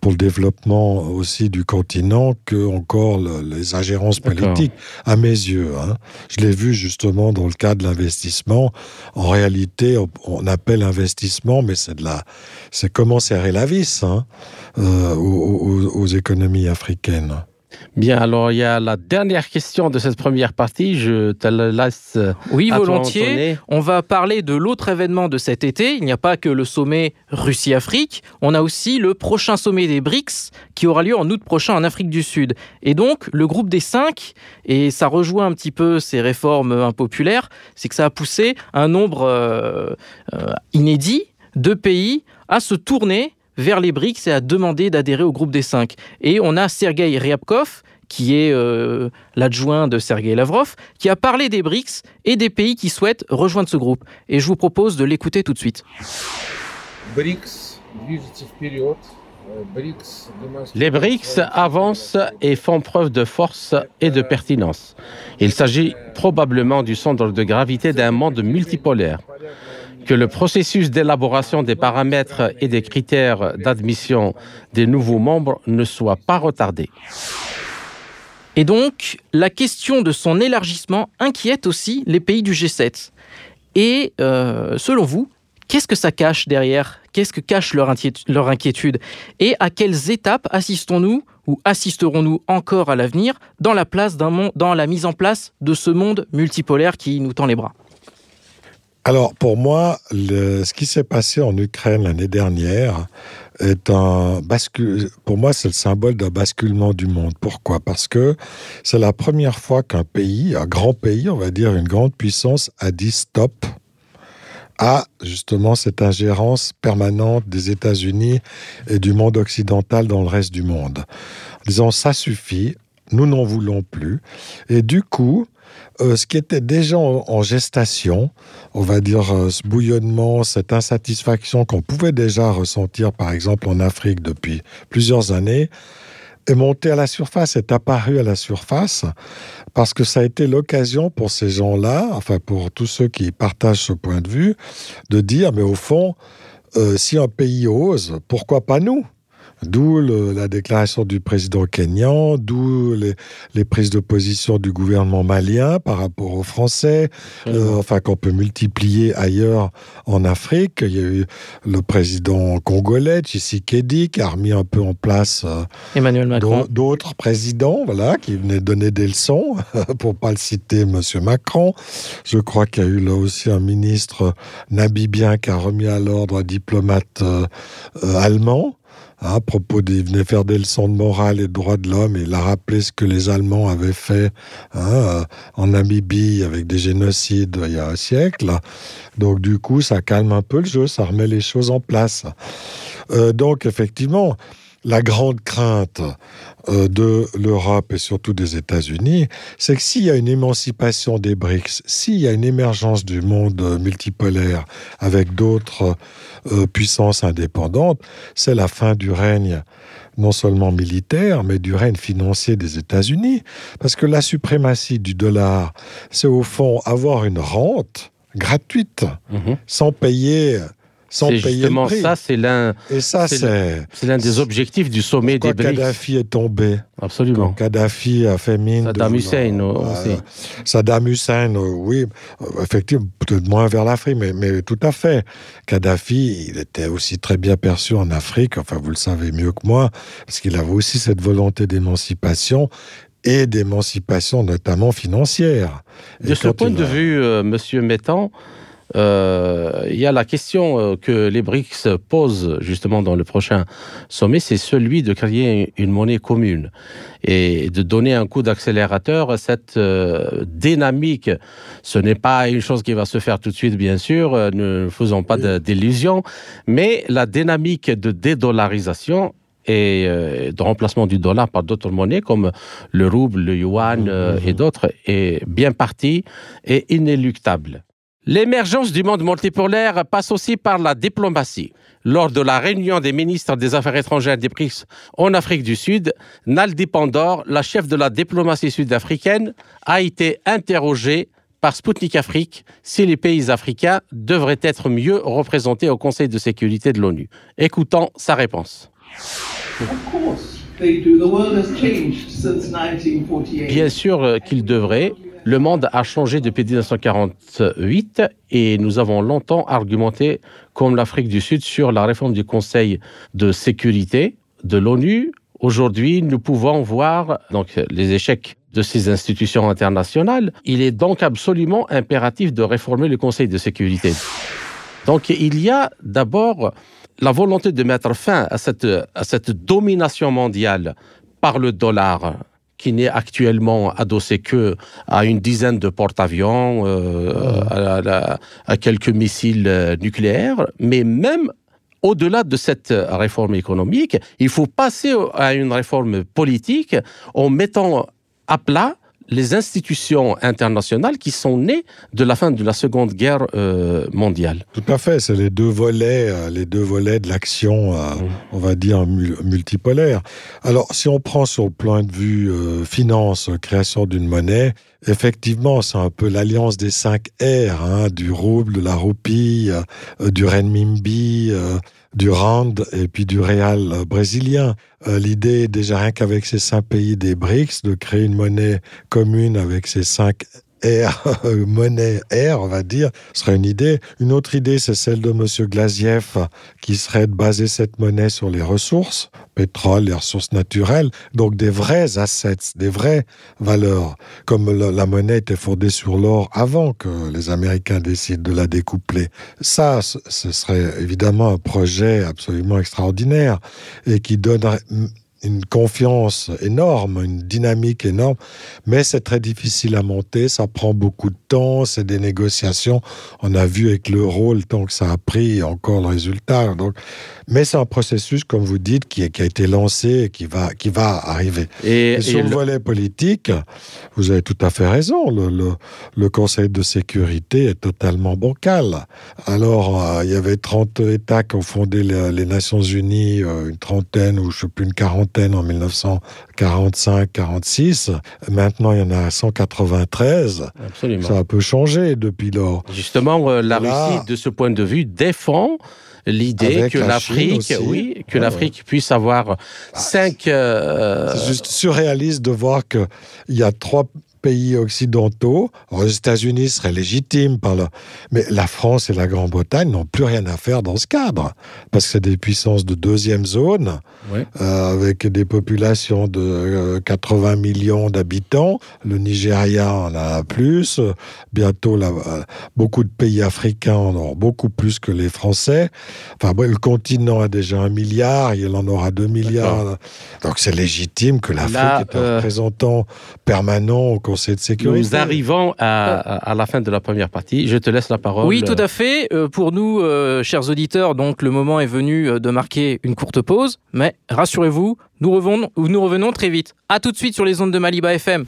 pour le développement aussi du continent que encore le, les ingérences politiques, à mes yeux. Hein. Je l'ai vu justement dans le cas de l'investissement. En réalité, on, on appelle investissement, mais c'est de la, c'est comment serrer la vis hein, euh, aux, aux, aux économies africaines.
Bien, alors il y a la dernière question de cette première partie. Je te la laisse.
Oui,
à toi,
volontiers. On va parler de l'autre événement de cet été. Il n'y a pas que le sommet Russie-Afrique. On a aussi le prochain sommet des BRICS qui aura lieu en août prochain en Afrique du Sud. Et donc, le groupe des cinq, et ça rejoint un petit peu ces réformes impopulaires, c'est que ça a poussé un nombre euh, euh, inédit de pays à se tourner vers les BRICS et a demandé d'adhérer au groupe des cinq. Et on a Sergei Ryabkov, qui est euh, l'adjoint de Sergei Lavrov, qui a parlé des BRICS et des pays qui souhaitent rejoindre ce groupe. Et je vous propose de l'écouter tout de suite.
Les BRICS avancent et font preuve de force et de pertinence. Il s'agit probablement du centre de gravité d'un monde multipolaire. Que le processus d'élaboration des paramètres et des critères d'admission des nouveaux membres ne soit pas retardé.
Et donc, la question de son élargissement inquiète aussi les pays du G7. Et euh, selon vous, qu'est-ce que ça cache derrière? Qu'est-ce que cache leur, inquiétude, Et à quelles étapes assistons-nous ou assisterons-nous encore à l'avenir dans la mise en place de ce monde multipolaire qui nous tend les bras?
Alors, pour moi, le, ce qui s'est passé en Ukraine l'année dernière est un bascule. Pour moi, c'est le symbole d'un basculement du monde. Pourquoi? Parce que c'est la première fois qu'un pays, un grand pays, on va dire une grande puissance, a dit stop à justement cette ingérence permanente des États-Unis et du monde occidental dans le reste du monde. En disant ça suffit, nous n'en voulons plus. Et du coup, euh, ce qui était déjà en, gestation, on va dire euh, ce bouillonnement, cette insatisfaction qu'on pouvait déjà ressentir par exemple en Afrique depuis plusieurs années, est monté à la surface, est apparu à la surface, parce que ça a été l'occasion pour ces gens-là, enfin pour tous ceux qui partagent ce point de vue, de dire, mais au fond, euh, si un pays ose, pourquoi pas nous? D'où la déclaration du président kenyan, d'où les, les, prises de position du gouvernement malien par rapport aux Français, mmh. euh, enfin qu'on peut multiplier ailleurs en Afrique. Il y a eu le président congolais, Tshisekedi, qui a remis un peu en place
euh, Emmanuel Macron.
d'autres présidents, voilà, qui venaient donner des leçons, *laughs* pour pas le citer, Monsieur Macron. Je crois qu'il y a eu là aussi un ministre namibien qui a remis à l'ordre un diplomate euh, allemand à propos des venait faire des leçons de morale et de droits de l'homme et il a rappelé ce que les Allemands avaient fait hein, en Namibie avec des génocides il y a un siècle. Donc du coup, ça calme un peu le jeu, ça remet les choses en place. Euh, donc effectivement, la grande crainte de l'Europe et surtout des États-Unis, c'est que s'il y a une émancipation des BRICS, s'il y a une émergence du monde multipolaire avec d'autres euh, puissances indépendantes, c'est la fin du règne non seulement militaire, mais du règne financier des États-Unis. Parce que la suprématie du dollar, c'est au fond avoir une rente gratuite, mm -hmm. sans payer sans payer
justement
le prix.
ça, c'est l'un.
Et ça, c'est
c'est l'un des objectifs du sommet des BRICS.
Kadhafi est tombé.
Absolument.
Quand Kadhafi a fait mine.
Saddam Hussein
de,
aussi.
Euh, Saddam Hussein, oui, effectivement, peut-être moins vers l'Afrique, mais, mais tout à fait. Kadhafi, il était aussi très bien perçu en Afrique, enfin, vous le savez mieux que moi, parce qu'il avait aussi cette volonté d'émancipation et d'émancipation notamment financière.
De et ce point de vue, euh, Monsieur Mettan, euh, il y a la question euh, que les BRICS posent justement dans le prochain sommet, c'est celui de créer une monnaie commune et de donner un coup d'accélérateur à cette euh, dynamique. Ce n'est pas une chose qui va se faire tout de suite, bien sûr, ne faisons pas d'illusions, mais la dynamique de dédollarisation et de remplacement du dollar par d'autres monnaies comme le rouble, le yuan mmh, et mmh. d'autres est bien partie et inéluctable. L'émergence du monde multipolaire passe aussi par la diplomatie. Lors de la réunion des ministres des Affaires étrangères des BRICS en Afrique du Sud, Naldi Pandor, la chef de la diplomatie sud-africaine, a été interrogée par Sputnik Afrique si les pays africains devraient être mieux représentés au Conseil de sécurité de l'ONU. Écoutons sa réponse. Bien sûr euh, qu'ils devraient. Le monde a changé depuis 1948 et nous avons longtemps argumenté, comme l'Afrique du Sud, sur la réforme du Conseil de sécurité de l'ONU. Aujourd'hui, nous pouvons voir donc, les échecs de ces institutions internationales. Il est donc absolument impératif de réformer le Conseil de sécurité. Donc il y a d'abord la volonté de mettre fin à cette, à cette domination mondiale par le dollar qui n'est actuellement adossé que à une dizaine de porte-avions, euh, à, quelques missiles euh, nucléaires, mais même au-delà de cette réforme économique, il faut passer à une réforme politique en mettant à plat les institutions internationales qui sont nées de la fin de la Seconde Guerre euh, mondiale.
Tout à fait, c'est les deux volets, euh, les deux volets de l'action, euh, mmh. on va dire multipolaire. Alors, si on prend sur le plan de vue finance, création d'une monnaie, effectivement, c'est un peu l'alliance des cinq R, hein, du rouble, de la roupie, du renminbi du rand et puis du euh, brésilien. Euh, l'idée, déjà rien qu'avec ces cinq pays des BRICS, de créer une monnaie commune avec ces cinq R, *laughs* monnaie R, on va dire, serait une idée. Une autre idée, c'est celle de M. Glaziev, qui serait de baser cette monnaie sur les ressources, pétrole, les ressources naturelles, donc des vrais assets, des vraies valeurs, comme la monnaie était fondée sur l'or avant que les Américains décident de la découpler. Ça, ce serait évidemment un projet absolument extraordinaire et qui donnerait une confiance énorme, une dynamique énorme, mais c'est très difficile à monter, ça prend beaucoup de temps, c'est des négociations. On a vu avec l'euro le temps que ça a pris, encore le résultat. Donc, mais c'est un processus, comme vous dites, qui, qui, a été lancé et qui va, qui va arriver. Et, sur le, volet politique, vous avez tout à fait raison, le, le, Conseil de sécurité est totalement bancal. Alors, euh, il y avait 30 États qui ont fondé les, Nations Unies, euh, une trentaine ou je ne sais plus, une quarantaine en 1945-46. Maintenant, il y en a 193. Absolument. Ça a un peu changé depuis lors.
Justement, euh, la Russie, de ce point de vue, défend l'idée que l'Afrique, oui, que l'Afrique puisse avoir bah, cinq.
Euh, C'est juste surréaliste de voir qu'il y a trois pays occidentaux. les États-Unis seraient légitimes par là, mais la France et la Grande-Bretagne n'ont plus rien à faire dans ce cadre parce que c'est des puissances de deuxième zone euh, avec des populations de 80 euh, millions d'habitants. Le Nigeria en a plus. Bientôt, là, euh, beaucoup de pays africains en auront beaucoup plus que les Français. Enfin, le continent a déjà un milliard, il en aura deux milliards. Donc, c'est légitime que l'Afrique ait un représentant permanent au Conseil de sécurité.
Nous arrivons à, la fin de la première partie. Je te laisse la parole.
Oui, tout à fait. pour nous, chers auditeurs, donc le moment est venu de marquer une courte pause, mais rassurez-vous, nous revenons, nous revenons très vite. A tout de suite sur les ondes de Maliba FM.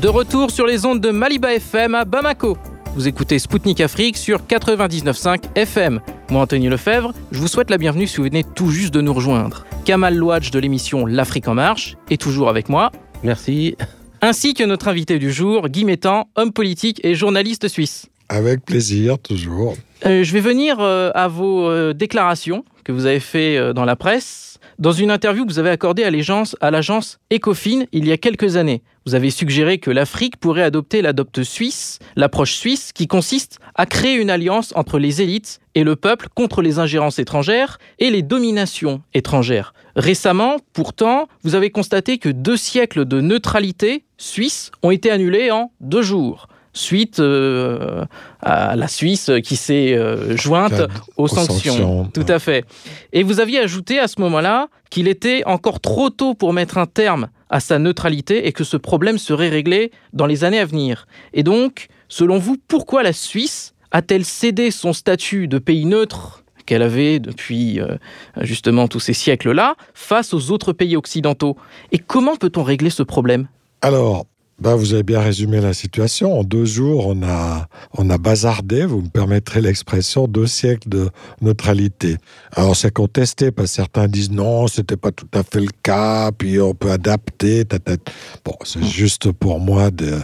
De retour sur les ondes de Maliba FM à Bamako. Vous écoutez Spoutnik Afrique sur 99.5 FM. Moi, Anthony Lefebvre, je vous souhaite la bienvenue si vous venez tout juste de nous rejoindre. Kamal Louadj de l'émission L'Afrique en marche est toujours avec moi.
Merci.
Ainsi que notre invité du jour, Guy Métan, homme politique et journaliste suisse.
Avec plaisir, toujours.
Euh, je vais venir euh, à vos euh, déclarations que vous avez fait dans la presse. Dans une interview que vous avez accordée à l'agence Ecofin il y a quelques années, vous avez suggéré que l'Afrique pourrait adopter l'adopte suisse, l'approche suisse qui consiste à créer une alliance entre les élites et le peuple contre les ingérences étrangères et les dominations étrangères. Récemment, pourtant, vous avez constaté que deux siècles de neutralité suisse ont été annulés en deux jours suite euh, à la Suisse qui s'est euh, jointe aux, aux sanctions. sanctions. Tout à fait. Et vous aviez ajouté à ce moment-là qu'il était encore trop tôt pour mettre un terme à sa neutralité et que ce problème serait réglé dans les années à venir. Et donc, selon vous, pourquoi la Suisse a-t-elle cédé son statut de pays neutre qu'elle avait depuis euh, justement tous ces siècles-là face aux autres pays occidentaux? Et comment peut-on régler ce problème?
Alors, ben, vous avez bien résumé la situation. En deux jours, on a, on a bazardé, vous me permettrez l'expression, deux siècles de neutralité. Alors c'est contesté parce que certains disent non, c'était pas tout à fait le cas, puis on peut adapter. Tata. Bon, c'est juste pour moi de, de,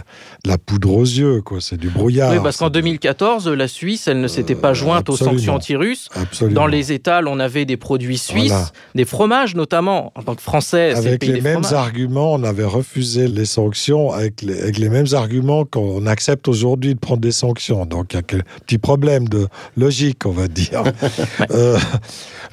la poudre aux yeux, quoi. C'est du brouillard.
Oui, parce qu'en 2014, la Suisse, elle ne s'était pas jointe euh, aux sanctions anti-russes. Dans les étals, on avait des produits suisses, voilà. des fromages notamment. En tant que Français,
avec
le
les mêmes
fromages.
arguments, on avait refusé les sanctions avec les, avec les mêmes arguments qu'on accepte aujourd'hui de prendre des sanctions. Donc il y a un petit problème de logique, on va dire. *laughs* euh,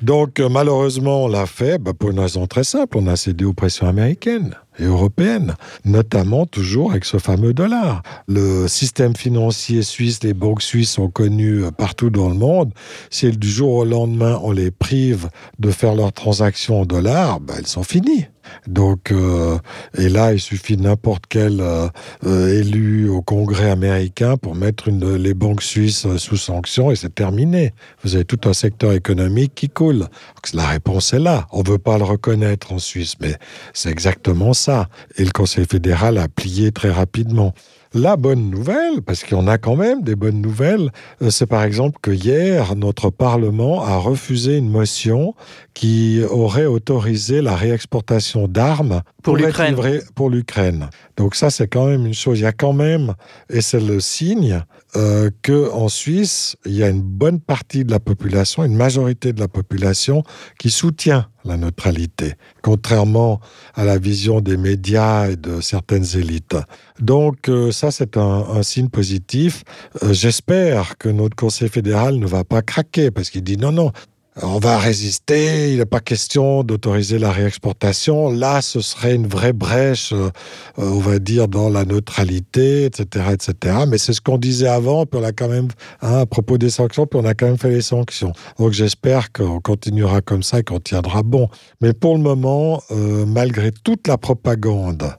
donc malheureusement, on l'a fait bah, pour une raison très simple. On a cédé aux pressions américaines et européenne, notamment toujours avec ce fameux dollar. Le système financier suisse, les banques suisses sont connues partout dans le monde. Si du jour au lendemain on les prive de faire leurs transactions en dollars, ben, elles sont finies. Donc, euh, et là, il suffit n'importe quel euh, euh, élu au Congrès américain pour mettre les banques suisses sous sanction et c'est terminé. Vous avez tout un secteur économique qui coule. La réponse est là. On ne veut pas le reconnaître en Suisse, mais c'est exactement ça. Et le Conseil fédéral a plié très rapidement. La bonne nouvelle, parce qu'il y en a quand même des bonnes nouvelles, c'est par exemple que hier, notre Parlement a refusé une motion qui aurait autorisé la réexportation d'armes
pour, pour
pour l'Ukraine. Donc ça, c'est quand même une chose. Il y a quand même, et c'est le signe, euh, qu'en Suisse, il y a une bonne partie de la population, une majorité de la population qui soutient la neutralité, contrairement à la vision des médias et de certaines élites. Donc euh, ça, c'est un, un signe positif. Euh, J'espère que notre Conseil fédéral ne va pas craquer parce qu'il dit non, non, on va résister, il n'est pas question d'autoriser la réexportation. Là, ce serait une vraie brèche, euh, on va dire, dans la neutralité, etc. etc. Mais c'est ce qu'on disait avant, puis on a quand même, hein, à propos des sanctions, puis on a quand même fait les sanctions. Donc j'espère qu'on continuera comme ça et qu'on tiendra bon. Mais pour le moment, euh, malgré toute la propagande,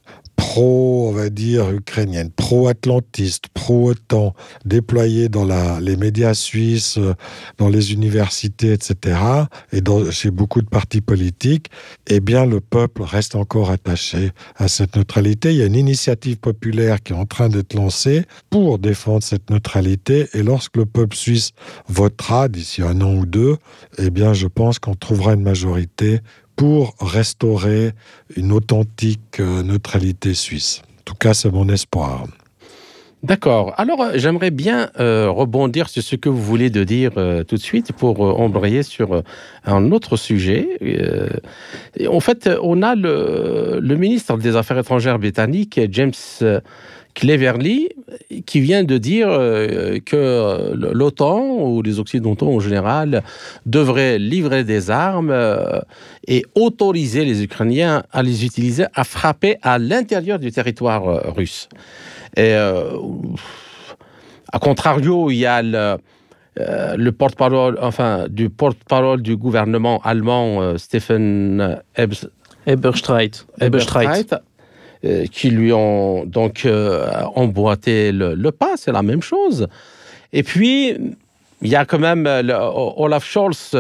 pro, on va dire, ukrainienne, pro-atlantiste, pro-OTAN, déployée dans les médias suisses, dans les universités, etc., et dans, chez beaucoup de partis politiques, eh bien, le peuple reste encore attaché à cette neutralité. Il y a une initiative populaire qui est en train d'être lancée pour défendre cette neutralité, et lorsque le peuple suisse votera d'ici un an ou deux, eh bien, je pense qu'on trouvera une majorité pour restaurer une authentique euh, neutralité suisse. En tout cas, c'est mon espoir.
D'accord. Alors, j'aimerais bien euh, rebondir sur ce que vous voulez de dire euh, tout de suite pour euh, embrayer sur euh, un autre sujet. Euh, en fait, on a le ministre des Affaires étrangères britannique, James Cleverly, qui vient de dire euh, que l'OTAN ou les Occidentaux en général devraient livrer des armes euh, et autoriser les Ukrainiens à les utiliser à frapper à l'intérieur du territoire euh, russe. Et euh, à contrario, il y a le, euh, le porte-parole enfin du porte-parole du gouvernement allemand euh, Stephen Ebs
Eberstreit.
Eberstreit. Eberstreit euh, qui lui ont donc euh, emboîté le, pas, c'est la même chose. Et puis, il y a quand même euh, Olaf Scholz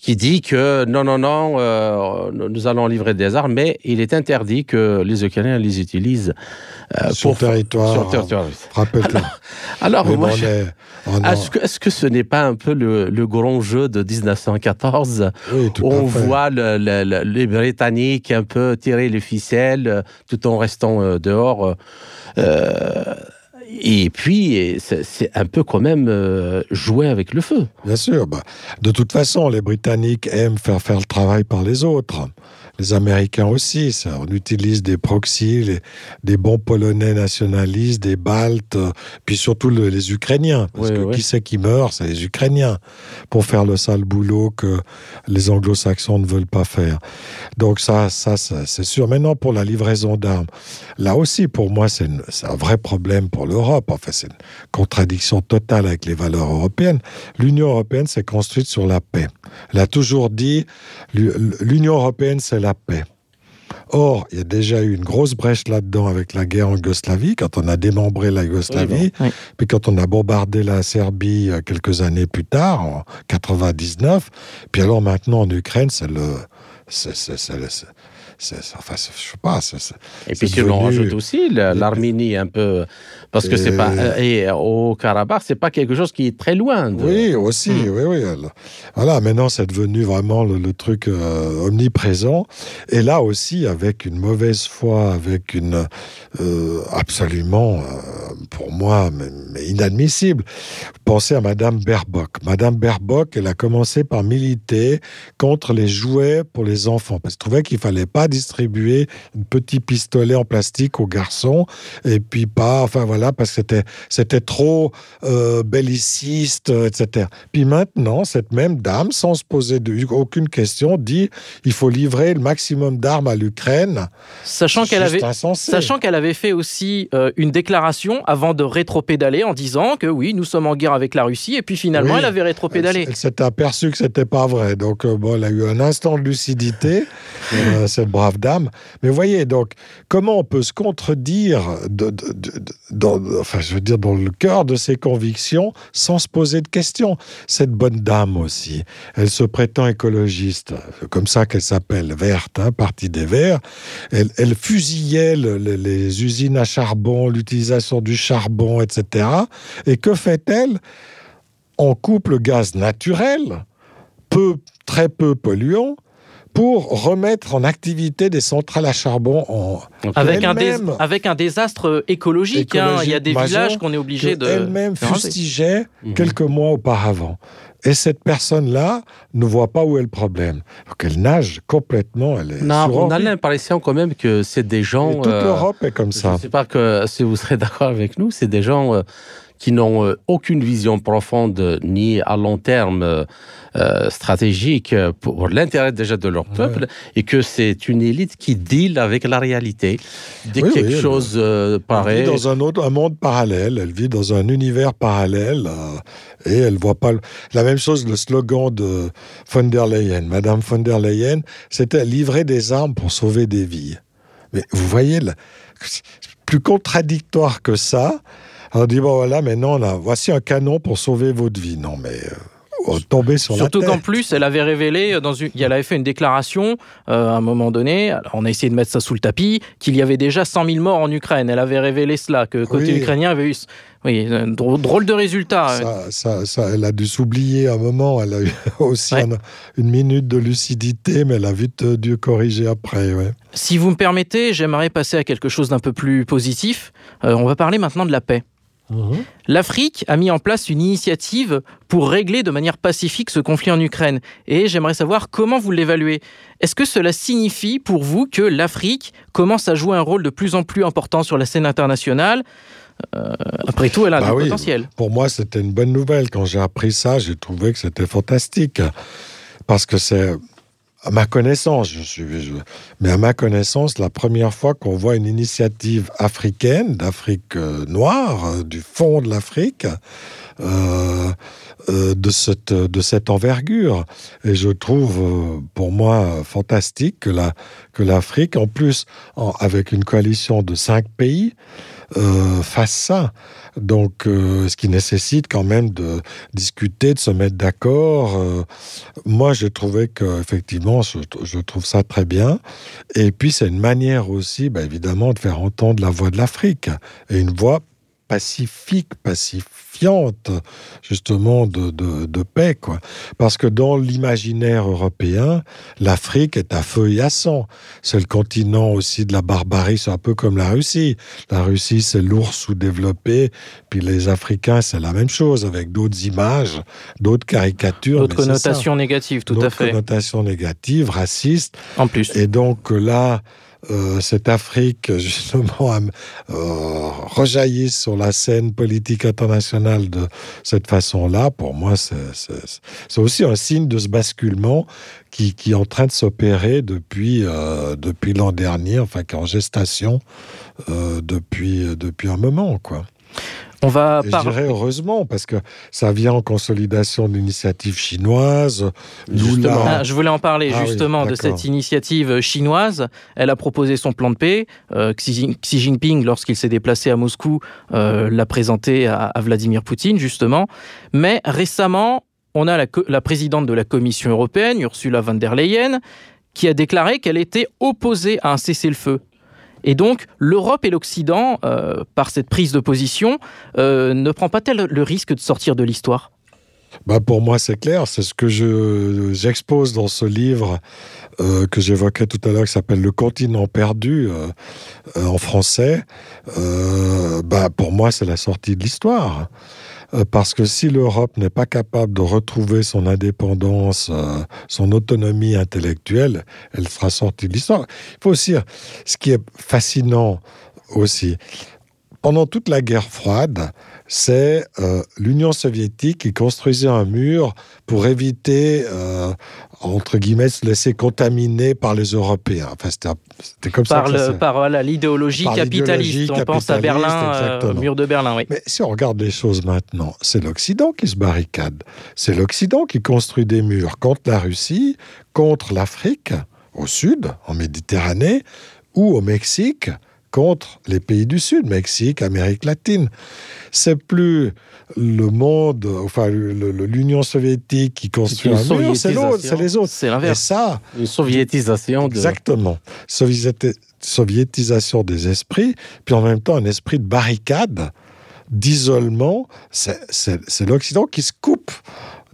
qui dit que non, non, non, euh, nous allons livrer des armes, mais il est interdit que les Ukrainiens les utilisent
euh, sur, pour, territoire,
sur territoire.
Rappelle
alors, alors moi, est-ce que, est que ce n'est pas un peu le, le grand jeu de 1914
oui,
où on voit le, le, les Britanniques un peu tirer les ficelles tout en restant euh, dehors euh, et puis c'est un peu quand même euh, jouer avec le feu.
Bien sûr, bah, de toute façon les Britanniques aiment faire faire le travail par les autres. Les Américains aussi. Ça. On utilise des proxys, les, des bons Polonais nationalistes, des Baltes, euh, puis surtout le, les Ukrainiens. Parce que qui c'est qui meurt? C'est les Ukrainiens pour faire le sale boulot que les Anglo-Saxons ne veulent pas faire. Donc ça, ça, ça, c'est sûr. Maintenant, pour la livraison d'armes, là aussi, pour moi, c'est un vrai problème pour l'Europe. Enfin, c'est une contradiction totale avec les valeurs européennes. L'Union européenne s'est construite sur la paix. Elle a toujours dit l'U- l'Union européenne, c'est la paix. Or, il y a déjà eu une grosse brèche là-dedans avec la guerre en Yougoslavie, quand on a démembré la Yougoslavie,
Oui.
puis quand on a bombardé la Serbie euh, quelques années plus tard, en 99, puis alors maintenant en Ukraine, c'est le... c'est- c'est- c'est- enfin, c'est- je sais pas, c'est- c'est-
Et puis
C'est
si l'on
devenu-
rajoute aussi la- l'Arménie un peu, parce que c'est
Et-
pas euh, et au Karabakh, c'est pas quelque chose qui est très loin. De...
Oui, aussi,
Hmm.
oui, oui. Voilà, maintenant c'est devenu vraiment le, le truc euh, omniprésent. Et là aussi, avec une mauvaise foi, avec une euh, absolument, euh, pour moi, mais, mais inadmissible. Pensez à Madame Baerbock. Madame Baerbock, elle a commencé par militer contre les jouets pour les enfants, parce qu'elle trouvait qu'il fallait pas distribuer un petit pistolet en plastique aux garçons, et puis pas, enfin voilà, parce que c'était c'était trop euh, belliciste, etc. Puis maintenant, cette même dame, sans se poser de, aucune question, dit il faut livrer le maximum d'armes à l'Ukraine.
Sachant
C'est
qu'elle avait,
insensé.
Sachant qu'elle avait fait aussi euh, une déclaration avant de rétropédaler en disant que oui, nous sommes en guerre avec la Russie, et puis finalement,
Oui.
elle avait
Elle,
rétropédalé.
elle s'était aperçue que c'était pas vrai. Donc, euh, bon, elle a eu un instant de lucidité, *laughs* euh, cette brave dame. Mais voyez, donc, comment on peut se contredire de, de- dans, enfin, je veux dire, dans le cœur de ses convictions sans se poser de questions Cette bonne dame aussi, elle se prétend écologiste, comme ça qu'elle s'appelle, verte, hein, partie des Verts. Elle, fusillait le- le- les usines à charbon, l'utilisation du charbon, etc. Et que fait-elle on coupe le gaz naturel, peu, très peu polluant, pour remettre en activité des centrales à charbon en
Avec un, dés- avec un désastre écologique, hein. il y a des villages qu'on est obligé de.
elle-même fustigeait
Mhm.
quelques mois auparavant. Et cette personne-là ne voit pas où est le problème. Donc elle nage complètement. Elle est
Non, on a l'impression quand même que c'est des
Et
gens.
toute
euh,
l'Europe est comme
Je
ça.
ne sais pas que, si vous serez d'accord avec nous, c'est des gens euh, qui n'ont euh, aucune vision profonde ni à long terme euh, euh, stratégique pour l'intérêt déjà de leur
Ouais.
peuple et que c'est une élite qui deal avec la réalité. Dès
Oui,
quelque
oui,
chose euh,
Elle vit dans un autre un monde parallèle, elle vit dans un univers parallèle euh, et elle voit pas le- la même chose. Le slogan de von der Leyen, Madame von der Leyen, c'était livrer des armes pour sauver des vies. Mais vous voyez, plus contradictoire que ça. On dit bon voilà, maintenant là, voici un canon pour sauver votre vie. Non mais euh, tomber sur
Surtout qu'en plus, elle avait révélé, euh, dans une, elle avait fait une déclaration euh, à un moment donné, alors on a essayé de mettre ça sous le tapis, qu'il y avait déjà 100 000 morts en Ukraine. Elle avait révélé cela, que côté
Oui.
ukrainien avait eu. Oui, un drôle, de résultat.
Ça, ça, ça, elle a dû s'oublier un moment. Elle a eu *laughs* aussi
Ouais.
un- une minute de lucidité, mais elle a vite euh, dû corriger après. Ouais.
Si vous me permettez, j'aimerais passer à quelque chose d'un peu plus positif. Euh, on va parler maintenant de la paix. L'Afrique a mis en place une initiative pour régler de manière pacifique ce conflit en Ukraine. Et j'aimerais savoir comment vous l'évaluez. Est-ce que cela signifie pour vous que l'Afrique commence à jouer un rôle de plus en plus important sur la scène internationale? Euh, Après tout, elle a
Bah
du
oui.
potentiel.
Pour moi, c'était une bonne nouvelle. Quand j'ai appris ça, j'ai trouvé que c'était fantastique. Parce que c'est, à ma connaissance, je suis, mais à ma connaissance, la première fois qu'on voit une initiative africaine, d'Afrique euh, noire, euh, du fond de l'Afrique, euh, de, cette, envergure. Et je trouve, pour moi, fantastique que la- que l'Afrique, en plus, avec une coalition de cinq pays, fasse ça. Donc, euh, ce qui nécessite quand même de discuter, de se mettre d'accord. Euh, moi, j'ai trouvé que effectivement, je, trouve ça très bien. Et puis, c'est une manière aussi, bah, évidemment, de faire entendre la voix de l'Afrique et une voix pacifique, pacifiante, justement, de, de, de paix. Quoi. Parce que dans l'imaginaire européen, l'Afrique est à feu et à sang. C'est le continent aussi de la barbarie, c'est un peu comme la Russie. La Russie, c'est l'ours sous-développé, puis les Africains, c'est la même chose, avec d'autres images, d'autres caricatures.
D'autres connotations négatives, tout à fait.
connotations négatives, racistes.
En plus.
Et donc là, euh, cette Afrique, *laughs* justement, euh, rejaillit sur la scène politique internationale de cette façon-là, pour moi, c'est aussi un signe de ce basculement qui, est en train de s'opérer depuis, euh, depuis l'an dernier, enfin, qui est en gestation euh, depuis, depuis un moment, quoi.
On va
par... Je dirais heureusement, parce que ça vient en consolidation d'initiatives chinoises.
Ah, je voulais en parler ah, justement oui, de cette initiative chinoise. Elle a proposé son plan de paix. Euh, Xi, Jinping, lorsqu'il s'est déplacé à Moscou, euh, l'a présenté à, à, Vladimir Poutine, justement. Mais récemment, on a la, la présidente de la Commission européenne, Ursula von der Leyen, qui a déclaré qu'elle était opposée à un cessez-le-feu. Et donc, l'Europe et l'Occident, euh, par cette prise de position, euh, ne prend pas-elle le risque de sortir de l'histoire?
Bah pour moi, c'est clair. C'est ce que j'expose dans ce livre euh, que j'évoquais tout à l'heure, qui s'appelle Le continent perdu en français. Bah pour moi, c'est la sortie de l'histoire. Euh, parce que si l'Europe n'est pas capable de retrouver son indépendance, euh, son autonomie intellectuelle, elle sera sortie de l'histoire. Il faut aussi, ce qui est fascinant aussi, pendant toute la guerre froide, c'est euh, l'Union soviétique qui construisait un mur pour éviter, euh, entre guillemets, se laisser contaminer par les Européens. Enfin,
c'était comme par ça. Le, par voilà, l'idéologie capitaliste. On pense à Berlin, euh, mur de Berlin, oui.
Mais si on regarde les choses maintenant, c'est l'Occident qui se barricade. C'est l'Occident qui construit des murs contre la Russie, contre l'Afrique, au sud, en Méditerranée, ou au Mexique, contre les pays du Sud, Mexique, Amérique latine. C'est plus le monde, enfin l'Union soviétique qui construit un mur, c'est l'autre, c'est les autres.
C'est l'inverse.
ça, une soviétisation.
De... Exactement. Soviéti soviétisation des esprits, puis en même temps un esprit de barricade, d'isolement. C'est l'Occident qui se coupe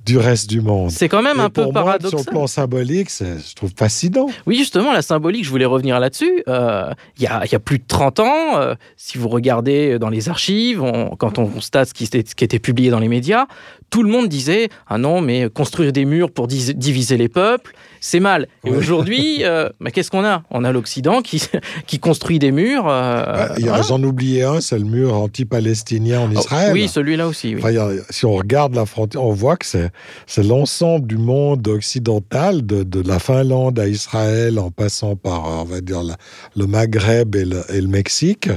du reste du monde.
C'est quand même
Et
un peu paradoxal.
Sur le plan symbolique, je trouve fascinant.
Oui, justement, la symbolique, je voulais revenir là-dessus. Euh, il y, y, a plus de 30 ans, euh, si vous regardez dans les archives, on, quand on constate ce qui, était, ce qui était publié dans les médias, tout le monde disait Ah non, mais construire des murs pour diviser les peuples, c'est mal. Et ouais. aujourd'hui, euh, bah, qu'est-ce qu'on a? On a l'Occident qui, *laughs* qui construit des murs. Euh,
bah, voilà. J'en oubliais un, c'est le mur anti-palestinien en Israël.
Oh, oui, celui-là aussi. Oui.
Enfin, a, si on regarde la frontière, on voit que c'est l'ensemble du monde occidental, de, de, la Finlande à Israël, en passant par, on va dire, la, le Maghreb et le, et le Mexique,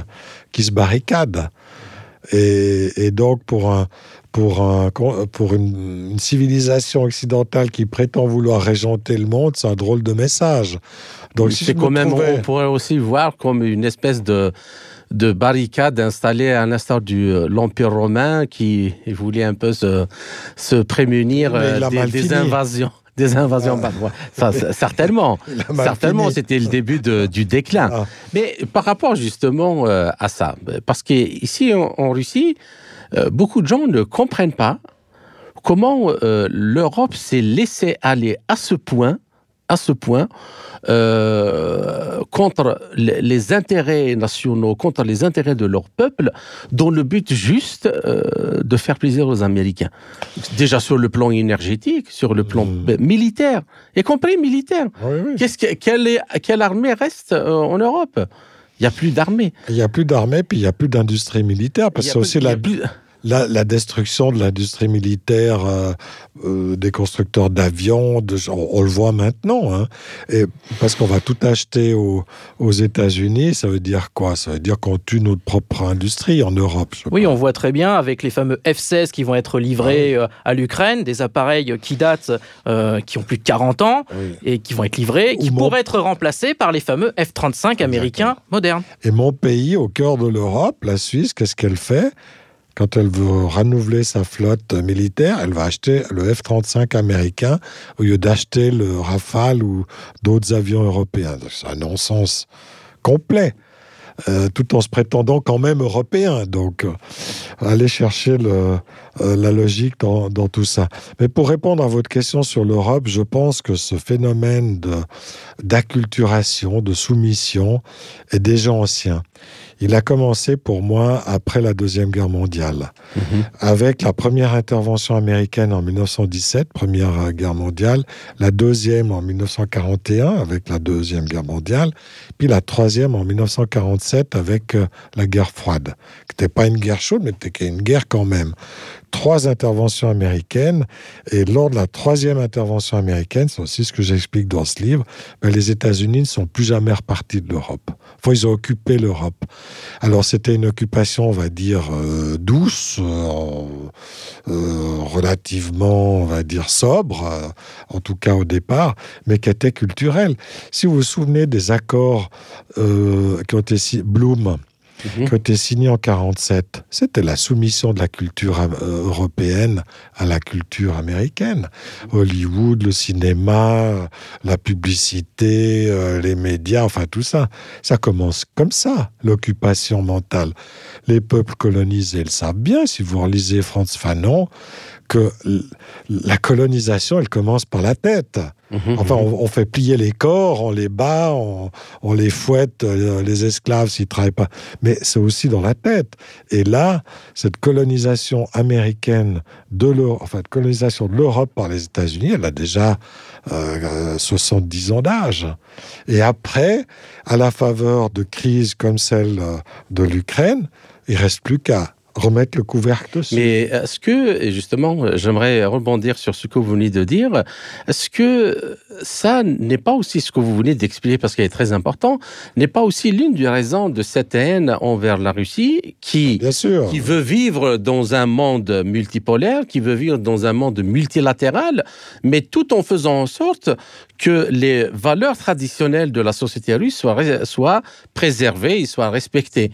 qui se barricade. Et, et donc, pour un, pour, un, pour une, une civilisation occidentale qui prétend vouloir régenter le monde, c'est un drôle de message.
Donc, si c'est quand même, trouvais... on pourrait aussi voir comme une espèce de de barricade installée à l'instar de euh, l'Empire romain qui voulait un peu se, se prémunir euh, des, des invasions des invasions ah. ça, *laughs* certainement certainement c'était le début de, du déclin ah. mais par rapport justement euh, à ça parce qu'ici en, en Russie euh, beaucoup de gens ne comprennent pas comment euh, l'Europe s'est laissé aller à ce point à ce point euh, contre les, les intérêts nationaux, contre les intérêts de leur peuple, dont le but juste euh, de faire plaisir aux Américains. Déjà sur le plan énergétique, sur le plan mmh. militaire, y compris militaire. Oui, oui. Qu'est-ce que, quelle, est, quelle armée reste en Europe? Il n'y a plus d'armée.
Il n'y a plus d'armée, puis il n'y a plus d'industrie militaire, parce que c'est aussi la... Plus la, la destruction de l'industrie militaire euh, euh, des constructeurs d'avions, on, on le voit maintenant, hein, et parce qu'on va tout acheter au, aux États-Unis, ça veut dire quoi? Ça veut dire qu'on tue notre propre industrie en Europe.
Oui, on voit très bien avec les fameux F-16 qui vont être livrés oui. à l'Ukraine, des appareils qui datent, euh, qui ont plus de 40 ans oui. et qui vont être livrés, qui Ou pourraient mon... être remplacés par les fameux F-35 américains modernes.
Et mon pays, au cœur de l'Europe, la Suisse, qu'est-ce qu'elle fait? Quand elle veut renouveler sa flotte militaire, elle va acheter le F-35 américain au lieu d'acheter le Rafale ou d'autres avions européens. C'est un non-sens complet. euh, tout en se prétendant quand même européen. Donc, euh, allez chercher la logique dans, dans, tout ça. Mais pour répondre à votre question sur l'Europe, je pense que ce phénomène d'acculturation, de, de soumission est déjà ancien. Il a commencé pour moi après la Deuxième Guerre mondiale, mmh. avec la première intervention américaine en 1917, Première Guerre mondiale, la deuxième en 1941 avec la Deuxième Guerre mondiale, puis la troisième en 1947 avec euh, la guerre froide, qui n'était pas une guerre chaude, mais qui était une guerre quand même trois interventions américaines. Et lors de la troisième intervention américaine, c'est aussi ce que j'explique dans ce livre, ben, les États-Unis ne sont plus jamais repartis de l'Europe. Enfin, ils ont occupé l'Europe. Alors, c'était une occupation, on va dire, euh, douce, euh, euh, relativement, on va dire, sobre, en tout cas au départ, mais qui était culturelle. Si vous vous souvenez des accords qui ont été Bloom, mmh. qui ont été signés en 47. C'était la soumission de la culture euh, européenne à la culture américaine. Hollywood, le cinéma, la publicité, euh, les médias, enfin tout ça. Ça commence comme ça, l'occupation mentale. Les peuples colonisés le savent bien. Si vous relisez Franz Fanon, que la colonisation, elle commence par la tête. Mmh, enfin, on, on, fait plier les corps, on les bat, on, on les fouette, euh, les esclaves s'ils travaillent pas. Mais c'est aussi dans la tête. Et là, cette colonisation américaine de l'Europe, enfin, colonisation de l'Europe par les États-Unis, elle a déjà euh, 70 ans d'âge. Et après, à la faveur de crises comme celle euh, de l'Ukraine, il reste plus qu'à remettre le couvercle dessus.
Mais est-ce que, justement, j'aimerais rebondir sur ce que vous venez de dire, est-ce que ça n'est pas aussi ce que vous venez d'expliquer, parce qu'il est très important, n'est pas aussi l'une des raisons de cette haine envers la Russie qui,
Bien sûr.
qui veut vivre dans un monde multipolaire, qui veut vivre dans un monde multilatéral, mais tout en faisant en sorte que les valeurs traditionnelles de la société russe soient, soient préservées et soient respectées.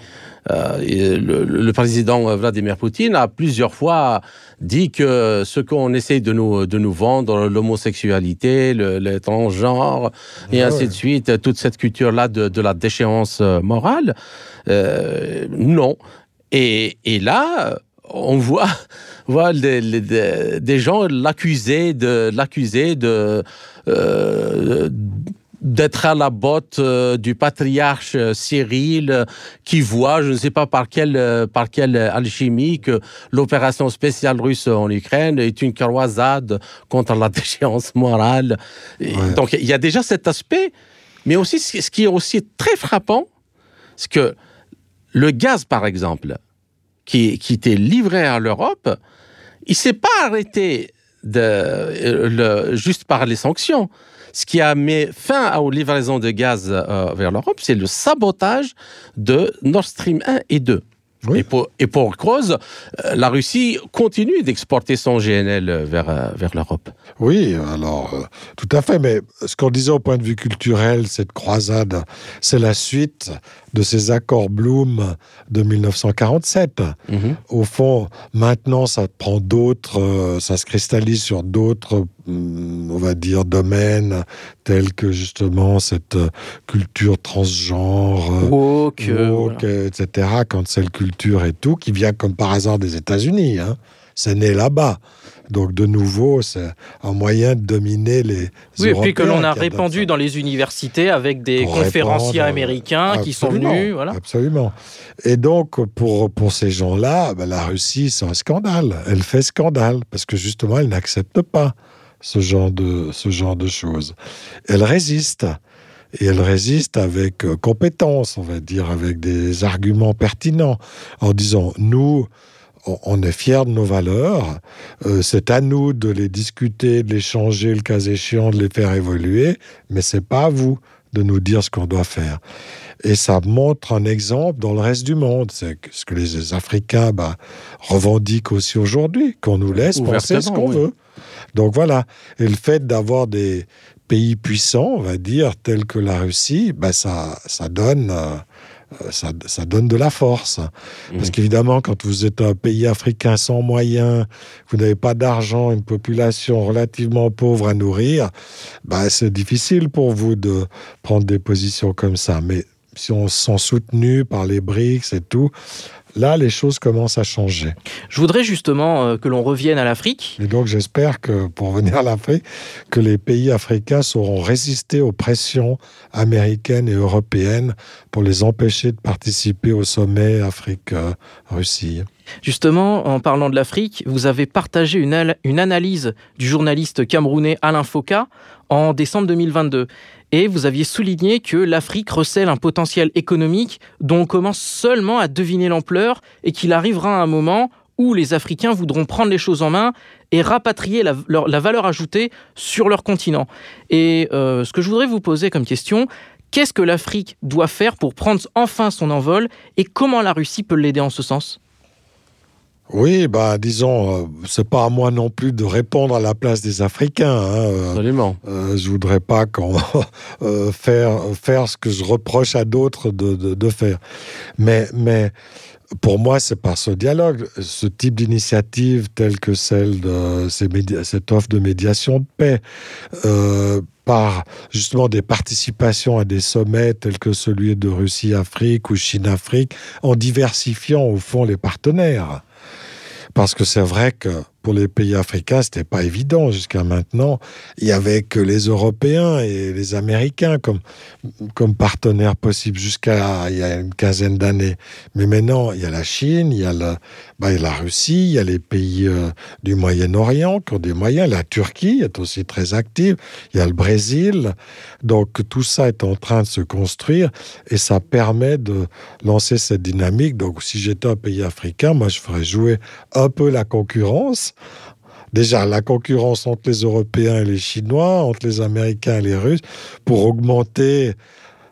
Euh, le, le, président Vladimir Poutine a plusieurs fois dit que ce qu'on essaye de nous, de nous vendre, l'homosexualité, le, le transgenre, et ah ainsi ouais. de suite, toute cette culture-là de, de, la déchéance morale, euh, non. Et, et, là, on voit, *laughs* voit les, les, des gens l'accuser de l'accuser de, euh, d'être à la botte euh, du patriarche euh, Cyril euh, qui voit, je ne sais pas par quelle, euh, par quelle alchimie, que l'opération spéciale russe en Ukraine est une croisade contre la *laughs* déchéance morale. Ouais. Donc il y a déjà cet aspect, mais aussi ce qui est aussi très frappant, c'est que le gaz, par exemple, qui, qui était livré à l'Europe, il s'est pas arrêté de, le, juste par les sanctions ce qui a mis fin aux livraisons de gaz euh, vers l'Europe, c'est le sabotage de Nord Stream 1 et 2. Oui. Et, pour, et pour cause, euh, la Russie continue d'exporter son GNL vers, euh, vers l'Europe.
Oui, alors, euh, tout à fait. Mais ce qu'on disait au point de vue culturel, cette croisade, c'est la suite de ces accords Bloom de 1947. Mm -hmm. Au fond, maintenant, ça prend d'autres, euh, ça se cristallise sur d'autres, mm, on va dire, domaines tels que justement cette euh, culture transgenre,
woke,
woke voilà. etc. Culture et tout, qui vient comme par hasard des États-Unis. Hein. C'est né là-bas. Donc de nouveau, c'est un moyen de dominer les.
Oui, Européens et puis que l'on a répandu dans les universités avec des pour conférenciers répondre, américains qui sont venus. Voilà.
Absolument. Et donc pour, pour ces gens-là, ben, la Russie, c'est un scandale. Elle fait scandale parce que justement, elle n'accepte pas ce genre de, ce genre de choses. Elle résiste. Et elle résiste avec euh, compétence, on va dire, avec des arguments pertinents, en disant, nous, on est fiers de nos valeurs, euh, c'est à nous de les discuter, de les changer, le cas échéant, de les faire évoluer, mais c'est pas à vous de nous dire ce qu'on doit faire. Et ça montre un exemple dans le reste du monde. C'est ce que les Africains bah, revendiquent aussi aujourd'hui, qu'on nous laisse penser ce qu'on oui. veut. Donc voilà. Et le fait d'avoir des pays puissants, on va dire, tels que la Russie, bah, ça, ça donne... Euh, ça, ça, donne de la force. Mmh. Parce qu'évidemment, quand vous êtes un pays africain sans moyens, vous n'avez pas d'argent, une population relativement pauvre à nourrir, bah, c'est difficile pour vous de prendre des positions comme ça. Mais si on se sent soutenu par les BRICS et tout, là, les choses commencent à changer.
Je voudrais justement euh, que l'on revienne à l'Afrique.
Et donc, j'espère que, pour venir à l'Afrique, que les pays africains sauront résister aux pressions américaines et européennes pour les empêcher de participer au sommet Afrique-Russie.
Justement, en parlant de l'Afrique, vous avez partagé une, une, analyse du journaliste camerounais Alain Foka en décembre 2022. Et vous aviez souligné que l'Afrique recèle un potentiel économique dont on commence seulement à deviner l'ampleur et qu'il arrivera un moment où les Africains voudront prendre les choses en main et rapatrier la, valeur ajoutée sur leur continent. Et euh, ce que je voudrais vous poser comme question, qu'est-ce que l'Afrique doit faire pour prendre enfin son envol et comment la Russie peut l'aider en ce sens?
Oui, bah disons, euh, c'est pas à moi non plus de répondre à la place des Africains. Hein.
Absolument.
Euh, je voudrais pas qu'on *laughs* euh, faire faire ce que je reproche à d'autres de, de, de, faire. Mais mais pour moi, c'est par ce dialogue, ce type d'initiative telle que celle de ces cette offre de médiation de paix. Euh, par justement des participations à des sommets tels que celui de Russie-Afrique ou Chine-Afrique, en diversifiant au fond les partenaires. Parce que c'est vrai que pour les pays africains, c'était pas évident jusqu'à maintenant. Il y avait que les Européens et les Américains comme, comme partenaires possibles jusqu'à il y a une quinzaine d'années. Mais maintenant, il y a la Chine, il y a, le, bah, il y a la Russie, il y a les pays euh, du Moyen-Orient qui ont des moyens. La Turquie est aussi très active. Il y a le Brésil. Donc tout ça est en train de se construire et ça permet de lancer cette dynamique. Donc si j'étais un pays africain, moi je ferais jouer un peu la concurrence Déjà, la concurrence entre les Européens et les Chinois, entre les Américains et les Russes, pour augmenter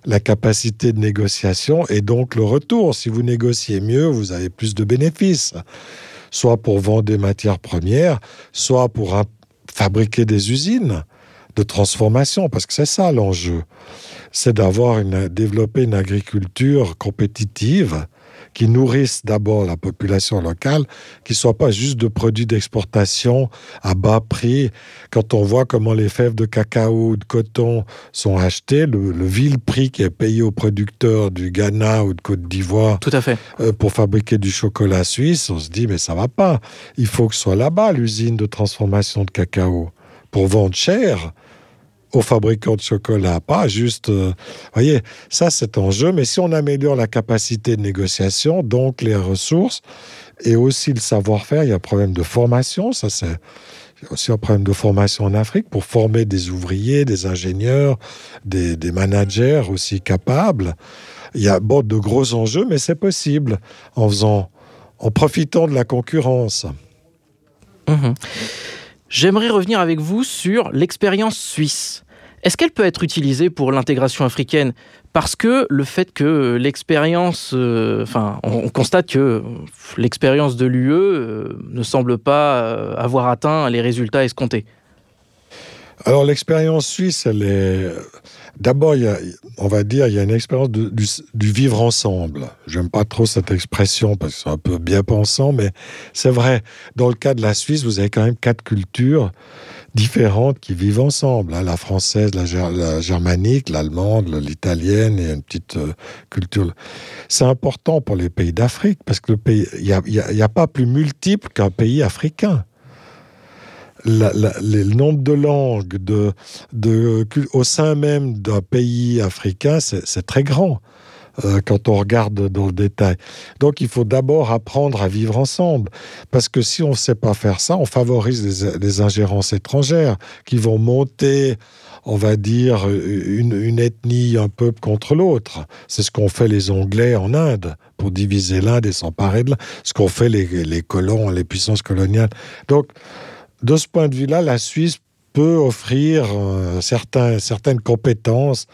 la capacité de négociation et donc le retour. Si vous négociez mieux, vous avez plus de bénéfices, soit pour vendre des matières premières, soit pour fabriquer des usines de transformation, parce que c'est ça l'enjeu. C'est d'avoir une, développer une agriculture compétitive qui nourrissent d'abord la population locale, qui ne soient pas juste de produits d'exportation à bas prix. Quand on voit comment les fèves de cacao ou de coton sont achetées, le, le vil prix qui est payé aux producteurs du Ghana ou de Côte d'Ivoire. Euh, pour fabriquer du chocolat suisse, on se dit mais ça va pas. Il faut que ce soit là-bas l'usine de transformation de cacao pour vendre cher aux fabricants de chocolat, pas juste... Euh, voyez, ça c'est en jeu, mais si on améliore la capacité de négociation, donc les ressources, et aussi le savoir-faire, il y a un problème de formation, ça c'est aussi un problème de formation en Afrique pour former des ouvriers, des ingénieurs, des, des managers aussi capables. Il y a bon, de gros enjeux, mais c'est possible en faisant, en profitant de la concurrence.
Mmh. J'aimerais revenir avec vous sur l'expérience suisse. Est-ce qu'elle peut être utilisée pour l'intégration africaine? Parce que le fait que l'expérience, euh, enfin, on, constate que l'expérience de l'UE euh, ne semble pas euh, avoir atteint les résultats escomptés.
Alors l'expérience suisse, elle est d'abord, on va dire, il y a une expérience du, vivre ensemble. J'aime pas trop cette expression parce que c'est un peu bien pensant, mais c'est vrai. Dans le cas de la Suisse, vous avez quand même quatre cultures différentes qui vivent ensemble. Hein, la française, la, ger la germanique, l'allemande, l'italienne et une petite euh, culture. C'est important pour les pays d'Afrique parce que le pays, il n'y a, a pas plus multiple qu'un pays africain. La, la, le nombre de langues de, au sein même d'un pays africain, c'est très grand euh, quand on regarde dans le détail. Donc il faut d'abord apprendre à vivre ensemble, parce que si on ne sait pas faire ça, on favorise les, les ingérences étrangères qui vont monter on va dire, une, une ethnie, un peuple contre l'autre. C'est ce qu'ont fait les Anglais en Inde pour diviser l'Inde et s'emparer de l'Inde. Ce qu'ont fait les, les colons, les puissances coloniales. Donc, de ce point de vue-là, la Suisse peut offrir euh, certaines compétences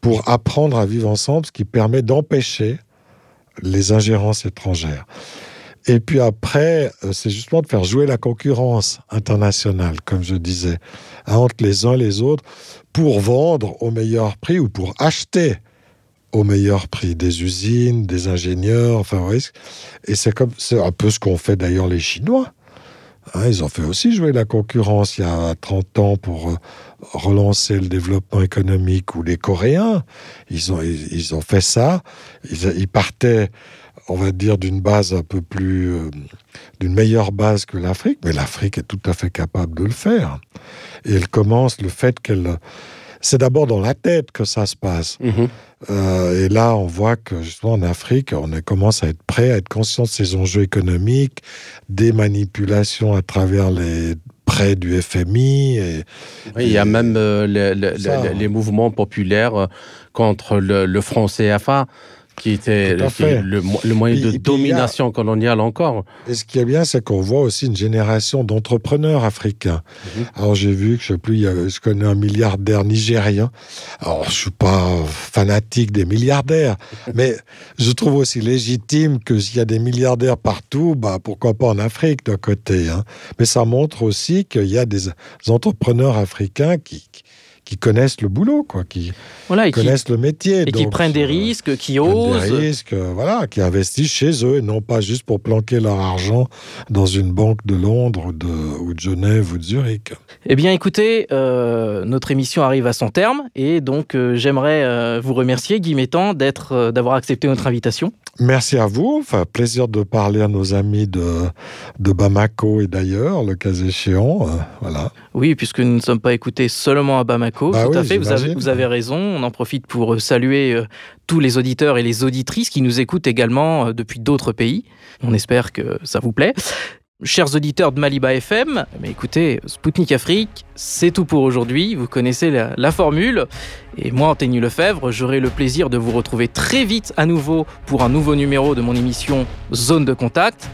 pour apprendre à vivre ensemble, ce qui permet d'empêcher les ingérences étrangères. Et puis après, euh, c'est justement de faire jouer la concurrence internationale, comme je disais, entre les uns et les autres, pour vendre au meilleur prix ou pour acheter au meilleur prix des usines, des ingénieurs, enfin. Et c'est c'est un peu ce qu'ont fait d'ailleurs les Chinois Hein, ils ont fait aussi jouer la concurrence il y a 30 ans pour euh, relancer le développement économique ou les Coréens. Ils ont, ils, ont fait ça. Ils, partaient, on va dire, d'une base un peu plus, euh, d'une meilleure base que l'Afrique, mais l'Afrique est tout à fait capable de le faire. Et elle commence le fait qu'elle c'est d'abord dans la tête que ça se passe. Mmh. Euh, et là, on voit que justement en Afrique, on commence à être prêt, à être conscient de ces enjeux économiques, des manipulations à travers les prêts du FMI. Et,
oui, il y a même euh, le, le, le, les mouvements populaires euh, contre le, franc CFA qui était le, le, moyen puis, de domination a, coloniale encore.
Et ce qui est bien, c'est qu'on voit aussi une génération d'entrepreneurs africains. -hmm. Alors j'ai vu que je sais plus, il y a, je connais un milliardaire nigérien. Alors je suis pas fanatique des milliardaires, *laughs* mais je trouve aussi légitime que s'il y a des milliardaires partout, bah pourquoi pas en Afrique d'un côté. Hein. Mais ça montre aussi qu'il y a des entrepreneurs africains qui, qui qui connaissent le boulot, quoi, qui voilà, connaissent
qui,
le métier.
Et donc, qui prennent des risques, qui osent.
Des risques, voilà, qui investissent chez eux et non pas juste pour planquer leur argent dans une banque de Londres ou de, ou de Genève ou de Zurich.
Eh bien, écoutez, euh, notre émission arrive à son terme et donc euh, j'aimerais euh, vous remercier, Guy Métan, d'être, euh, d'avoir accepté notre invitation.
Merci à vous. Enfin, plaisir de parler à nos amis de, de Bamako et d'ailleurs, le cas échéant. Euh, voilà.
Oui, puisque nous ne sommes pas écoutés seulement à Bamako. Bah tout oui, à fait, vous avez, vous avez, raison. On en profite pour saluer euh, tous les auditeurs et les auditrices qui nous écoutent également euh, depuis d'autres pays. On espère que ça vous plaît. Chers auditeurs de Maliba FM, mais écoutez, Spoutnik Afrique, c'est tout pour aujourd'hui. Vous connaissez la, la, formule. Et moi, Anthony Lefebvre, j'aurai le plaisir de vous retrouver très vite à nouveau pour un nouveau numéro de mon émission Zone de Contact.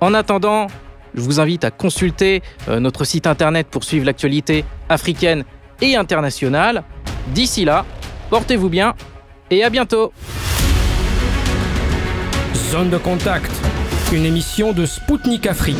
En attendant, je vous invite à consulter euh, notre site internet pour suivre l'actualité africaine et internationale. D'ici là, portez-vous bien et à bientôt.
Zone de Contact une émission de Spoutnik Afrique.